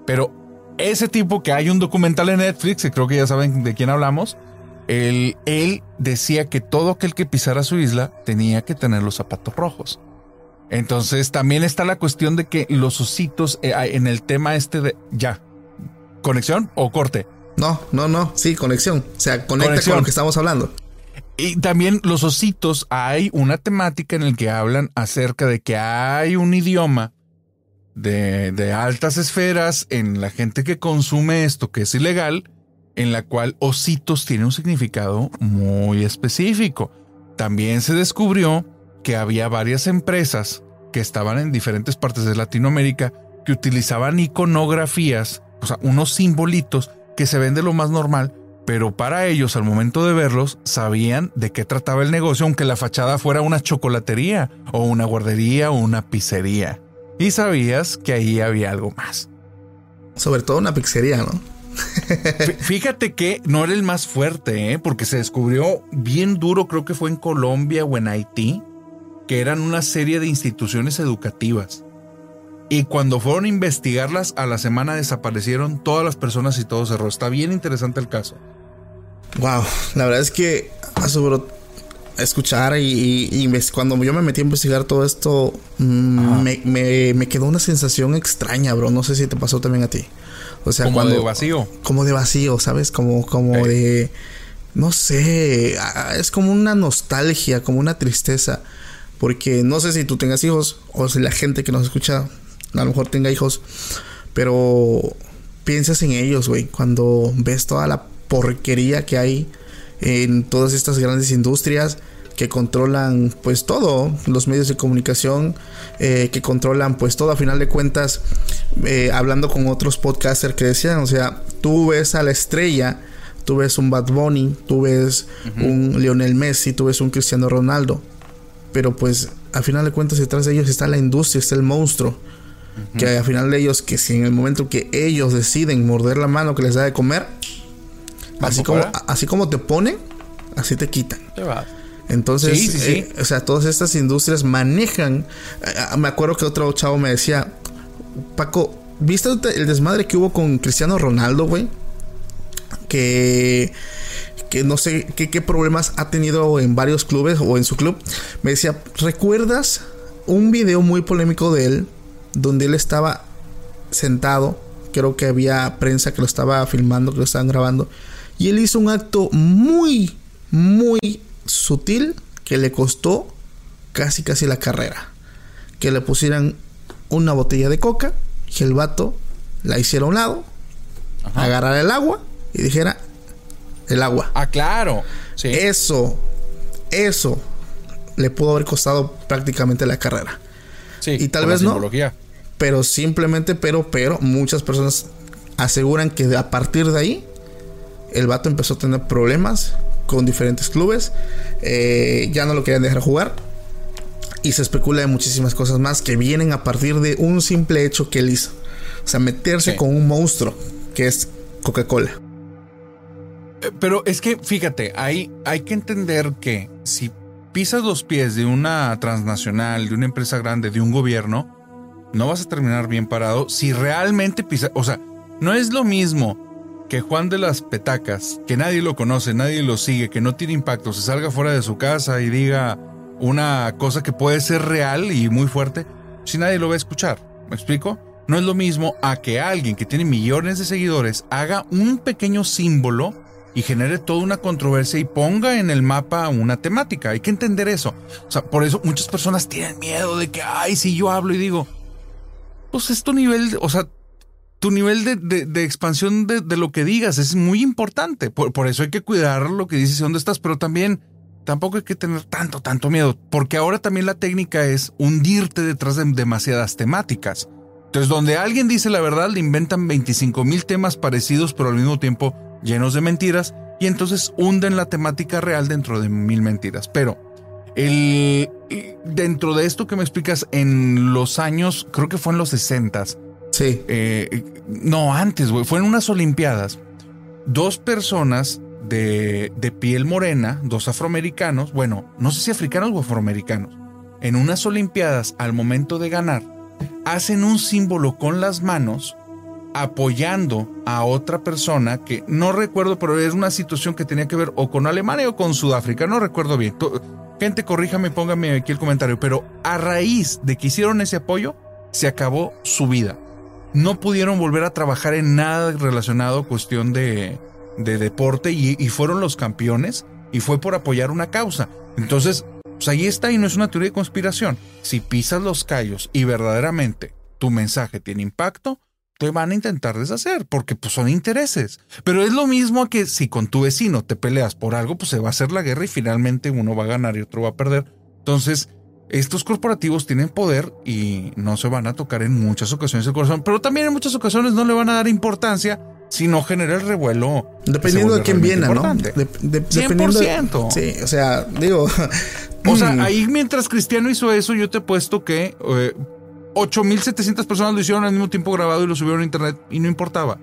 pero ese tipo que hay un documental en Netflix, que creo que ya saben de quién hablamos, él, él decía que todo aquel que pisara su isla tenía que tener los zapatos rojos. Entonces también está la cuestión de que los ositos eh, en el tema este de ya, conexión o corte. No, no, no, sí, conexión. O sea, conecta Conexión. con lo que estamos hablando. Y también los ositos, hay una temática en el que hablan acerca de que hay un idioma de, de altas esferas en la gente que consume esto, que es ilegal, en la cual ositos tiene un significado muy específico. También se descubrió que había varias empresas que estaban en diferentes partes de Latinoamérica que utilizaban iconografías, o sea, unos simbolitos que se ven de lo más normal, pero para ellos al momento de verlos sabían de qué trataba el negocio, aunque la fachada fuera una chocolatería o una guardería o una pizzería. Y sabías que ahí había algo más. Sobre todo una pizzería, ¿no? Fí- Fíjate que no era el más fuerte, ¿eh? porque se descubrió bien duro, creo que fue en Colombia o en Haití, que eran una serie de instituciones educativas. Y cuando fueron a investigarlas, a la semana desaparecieron todas las personas y todo cerró. Está bien interesante el caso. Wow, la verdad es que aseguro escuchar y, y- y cuando yo me metí a investigar todo esto, mm, me, me- me quedó una sensación extraña, bro. No sé si te pasó también a ti. O sea, Como cuando, de vacío. Como de vacío, ¿sabes? Como, como de. No sé. Es como una nostalgia, como una tristeza. Porque no sé si tú tengas hijos o si la gente que nos escucha a lo mejor tenga hijos. Pero piensas en ellos, güey. Cuando ves toda la porquería que hay en todas estas grandes industrias que controlan pues todo, los medios de comunicación, eh, que controlan pues todo, a final de cuentas, eh, hablando con otros podcasters que decían, o sea, tú ves a la estrella, tú ves un Bad Bunny, tú ves un Lionel Messi, tú ves un Cristiano Ronaldo, pero pues a final de cuentas detrás de ellos está la industria, está el monstruo. Que al final de ellos, que si en el momento que ellos deciden morder la mano que les da de comer, así como, así como te ponen, así te quitan. Te vas. Entonces, Sí, sí, sí. eh, o sea, todas estas industrias manejan. eh, ah, me acuerdo que otro chavo me decía, Paco, ¿viste el desmadre que hubo con Cristiano Ronaldo, güey? Que, que no sé qué, qué problemas ha tenido en varios clubes o en su club. Me decía, ¿recuerdas un video muy polémico de él donde él estaba sentado? Creo que había prensa que lo estaba filmando, que lo estaban grabando. Y él hizo un acto muy, muy sutil que le costó casi, casi la carrera. Que le pusieran una botella de coca y el vato la hiciera a un lado, agarrara el agua y dijera el agua. Ah, claro. Sí. Eso, eso le pudo haber costado prácticamente la carrera. Sí, y tal vez no. Pero simplemente, pero, pero, muchas personas aseguran que a partir de ahí, el vato empezó a tener problemas con diferentes clubes. eh, ya no lo querían dejar jugar. Y se especula de muchísimas cosas más que vienen a partir de un simple hecho que él hizo. O sea, meterse Sí. con un monstruo que es Coca-Cola. Eh, Pero es que, fíjate, hay, hay que entender que si pisas los pies de una transnacional, de una empresa grande, de un gobierno, no vas a terminar bien parado si realmente pisas. O sea, no es lo mismo que Juan de las Petacas, que nadie lo conoce, nadie lo sigue, que no tiene impacto, se salga fuera de su casa y diga una cosa que puede ser real y muy fuerte, si nadie lo va a escuchar. ¿Me explico? No es lo mismo a que alguien que tiene millones de seguidores haga un pequeño símbolo y genere toda una controversia y ponga en el mapa una temática. Hay que entender eso. O sea, por eso muchas personas tienen miedo de que, ay, si yo hablo y digo, pues es tu nivel, o sea, tu nivel de, de- expansión de, de lo que digas es muy importante. Por, por eso hay que cuidar lo que dices y dónde estás, pero también tampoco hay que tener tanto, tanto miedo, porque ahora también la técnica es hundirte detrás de demasiadas temáticas. Entonces, donde alguien dice la verdad, le inventan 25 mil temas parecidos, pero al mismo tiempo llenos de mentiras, y entonces hunden la temática real dentro de mil mentiras. Pero el, dentro de esto que me explicas, en los años, creo que fue en los 60 Sí. eh, no, antes, güey. Fue en unas Olimpiadas. dos personas de, de piel morena, dos afroamericanos, bueno, no sé si africanos o afroamericanos, en unas Olimpiadas al momento de ganar, hacen un símbolo con las manos apoyando a otra persona que no recuerdo, pero es una situación que tenía que ver o con Alemania o con Sudáfrica, no recuerdo bien. Gente, corríjame, póngame aquí el comentario, pero a raíz de que hicieron ese apoyo, se acabó su vida. No pudieron volver a trabajar en nada relacionado a cuestión de, de deporte y, y fueron los campeones y fue por apoyar una causa. Entonces, pues ahí está y no es una teoría de conspiración. Si pisas los callos y verdaderamente tu mensaje tiene impacto, te van a intentar deshacer porque pues son intereses. Pero es lo mismo que si con tu vecino te peleas por algo, pues se va a hacer la guerra y finalmente uno va a ganar y otro va a perder. Entonces, estos corporativos tienen poder y no se van a tocar en muchas ocasiones el corazón, pero también en muchas ocasiones no le van a dar importancia si no genera el revuelo. Dependiendo de quién viene, ¿no? De- de- dependiendo de- 100%. sí, o sea, digo. O sea, ahí mientras Cristiano hizo eso, yo te he puesto que eh, 8.700 personas lo hicieron al mismo tiempo grabado y lo subieron a internet y no importaba.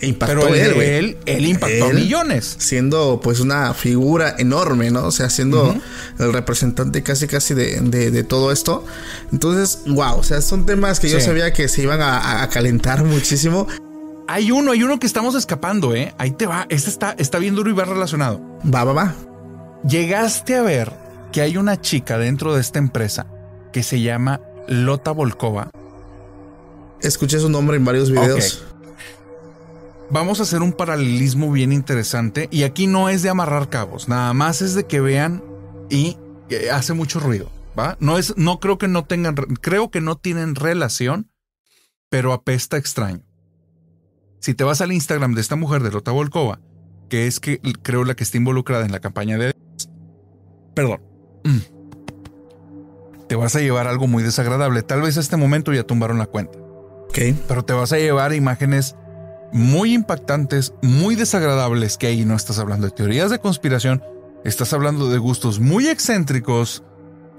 impactó Pero él, él, güey. él, él impactó Él, millones. Siendo pues una figura enorme, ¿no? O sea, siendo el representante casi casi de, de- de todo esto. Entonces, wow, o sea, son temas que yo sabía que se iban a, a calentar muchísimo. Hay uno, hay uno que estamos escapando, ¿eh? Ahí te va. Este está, está bien duro y va relacionado. Va, va, va. Llegaste a ver que hay una chica dentro de esta empresa que se llama Lota Volkova. Escuché su nombre en varios videos. Vamos a hacer un paralelismo bien interesante y aquí no es de amarrar cabos, nada más es de que vean y eh, hace mucho ruido, ¿va? No es no creo que no tengan re- creo que no tienen relación, pero apesta extraño. Si te vas al Instagram de esta mujer de Lota Volkova, que es que creo la que está involucrada en la campaña de Perdón. Mm. Te vas a llevar algo muy desagradable. Tal vez a este momento ya tumbaron la cuenta Ok. pero te vas a llevar imágenes muy impactantes, muy desagradables, que ahí no estás hablando de teorías de conspiración, estás hablando de gustos muy excéntricos,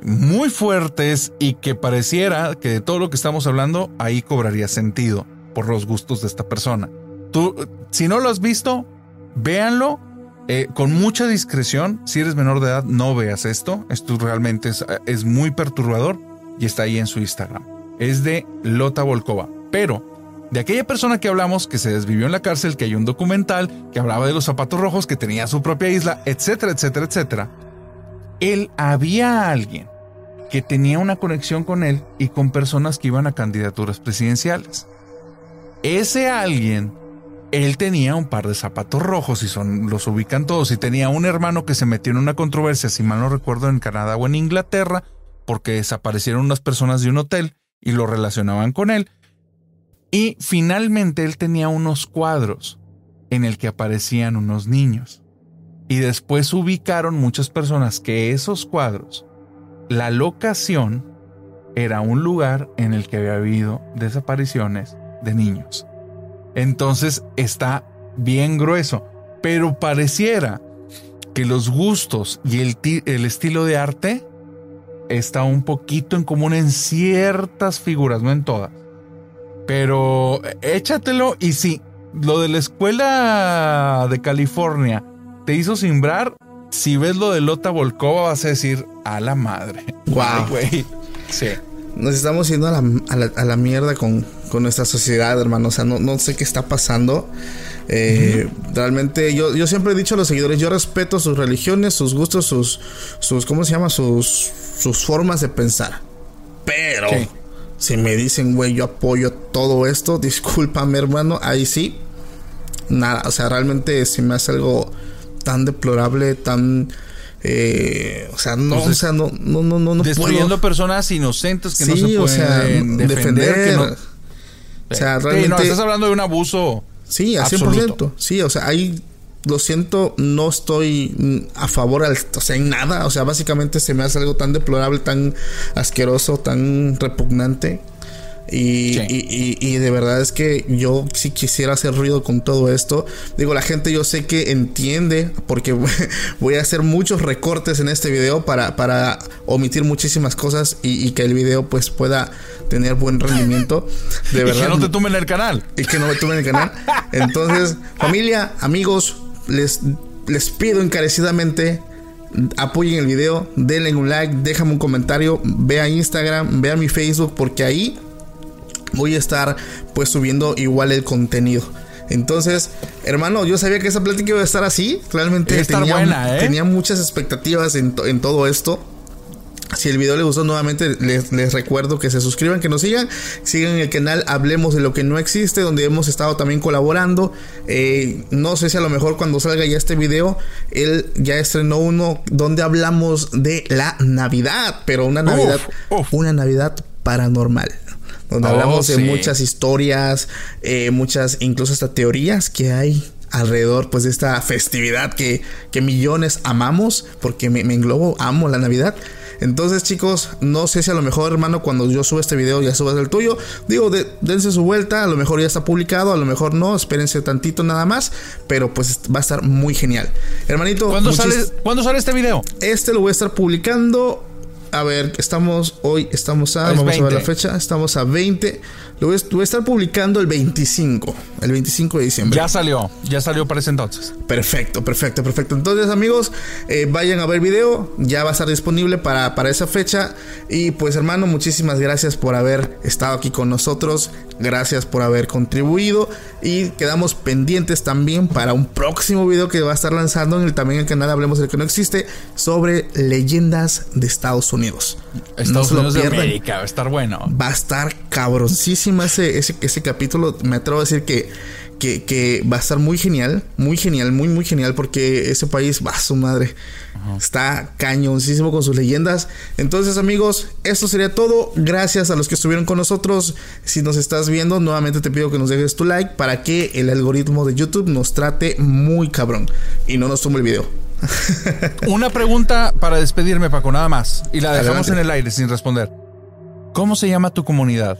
muy fuertes y que pareciera que de todo lo que estamos hablando ahí cobraría sentido por los gustos de esta persona. Tú, si no lo has visto, véanlo eh, con mucha discreción. Si eres menor de edad, no veas esto. Esto realmente es, es muy perturbador y está ahí en su Instagram. Es de Lota Volkova. Pero de aquella persona que hablamos que se desvivió en la cárcel, que hay un documental que hablaba de los zapatos rojos, que tenía su propia isla, etcétera, etcétera, etcétera. Él había alguien que tenía una conexión con él y con personas que iban a candidaturas presidenciales. Ese alguien, él tenía un par de zapatos rojos y son, los ubican todos. Y tenía un hermano que se metió en una controversia, si mal no recuerdo, en Canadá o en Inglaterra, porque desaparecieron unas personas de un hotel y lo relacionaban con él. Y finalmente él tenía unos cuadros en el que aparecían unos niños. Y después ubicaron muchas personas que esos cuadros, la locación era un lugar en el que había habido desapariciones de niños. Entonces está bien grueso, pero pareciera que los gustos y el, el estilo de arte está un poquito en común en ciertas figuras, no en todas. Pero échatelo y si lo de la escuela de California te hizo simbrar, si ves lo de Lota Volkova vas a decir a la madre. Wow. Ay, güey. Sí. Nos estamos yendo a la, a la- a la mierda con, con nuestra sociedad, hermano. O sea, no, no sé qué está pasando. Eh, Realmente, yo, yo siempre he dicho a los seguidores, yo respeto sus religiones, sus gustos, sus, sus ¿cómo se llama? Sus, sus formas de pensar. Pero, si me dicen, güey, yo apoyo todo esto, discúlpame, hermano, ahí sí. Nada, o sea, realmente se me hace algo tan deplorable, tan... eh, o sea, no, Pues o sea, no, no, no, no, no Destruyendo puedo. personas inocentes que no se pueden o sea, defender. defender. que no- O sea, Sí, realmente- no, estás hablando de un abuso. Sí, a 100%. Absoluto. Sí, o sea, ahí lo siento, no estoy a favor, al, o sea, en nada. O sea, básicamente se me hace algo tan deplorable, tan asqueroso, tan repugnante. Y, Sí. y- y- y de verdad es que yo sí quisiera hacer ruido con todo esto. Digo, la gente yo sé que entiende porque voy a hacer muchos recortes en este video para, para omitir muchísimas cosas y, que el video pues pueda tener buen rendimiento. De Y verdad. que no te tumben el canal. y que no me tumben el canal. Entonces, familia, amigos, les, les pido encarecidamente apoyen el video, denle un like, déjame un comentario, ve a Instagram, ve a mi Facebook, porque ahí voy a estar pues subiendo igual el contenido. Entonces, hermano, yo sabía que esa plática iba a estar así. Realmente estar tenía, buena, ¿eh? tenía muchas expectativas en, to- en todo esto. Si el video les gustó nuevamente, les, les recuerdo que se suscriban, que nos sigan, sigan el canal Hablemos de lo que no existe, donde hemos estado también colaborando. Eh, no sé si a lo mejor cuando salga ya este video, él ya estrenó uno donde hablamos de la Navidad, pero una Navidad, uf. una Navidad paranormal. Donde Oh, hablamos de muchas historias, eh, muchas, incluso hasta teorías que hay alrededor pues de esta festividad que, que millones amamos, porque me, me englobo, amo la Navidad. Entonces chicos, no sé si a lo mejor hermano cuando yo suba este video ya subas el tuyo. Digo, de- dense su vuelta, a lo mejor ya está publicado, a lo mejor no, espérense tantito nada más, pero pues va a estar muy genial. Hermanito, ¿Cuándo sale, ¿Cuándo sale este video? este lo voy a estar publicando. A ver, estamos hoy, estamos a, Es vamos a ver la 20. fecha, estamos a 20. Lo voy a, lo voy a estar publicando el 25, el 25 de diciembre. Ya salió, ya salió para ese entonces. Perfecto, perfecto, perfecto. Entonces, amigos, eh, vayan a ver video. Ya va a estar disponible para, para esa fecha. Y pues, hermano, muchísimas gracias por haber estado aquí con nosotros. Gracias por haber contribuido. Y quedamos pendientes también para un próximo video que va a estar lanzando en el, también el canal Hablemos del que no existe sobre leyendas de Estados Unidos. Estados no se lo Unidos de. América, va a estar bueno. Va a estar cabroncísima ese, ese, ese capítulo. Me atrevo a decir que, que, que va a estar muy genial. Muy genial, muy, muy genial. Porque ese país va a su madre. Está cañoncísimo con sus leyendas. Entonces, amigos, esto sería todo. Gracias a los que estuvieron con nosotros. Si nos estás viendo, nuevamente te pido que nos dejes tu like para que el algoritmo de YouTube nos trate muy cabrón y no nos tome el video. Una pregunta para despedirme, Paco, nada más. Y la dejamos Adelante. en el aire sin responder. ¿Cómo se llama tu comunidad?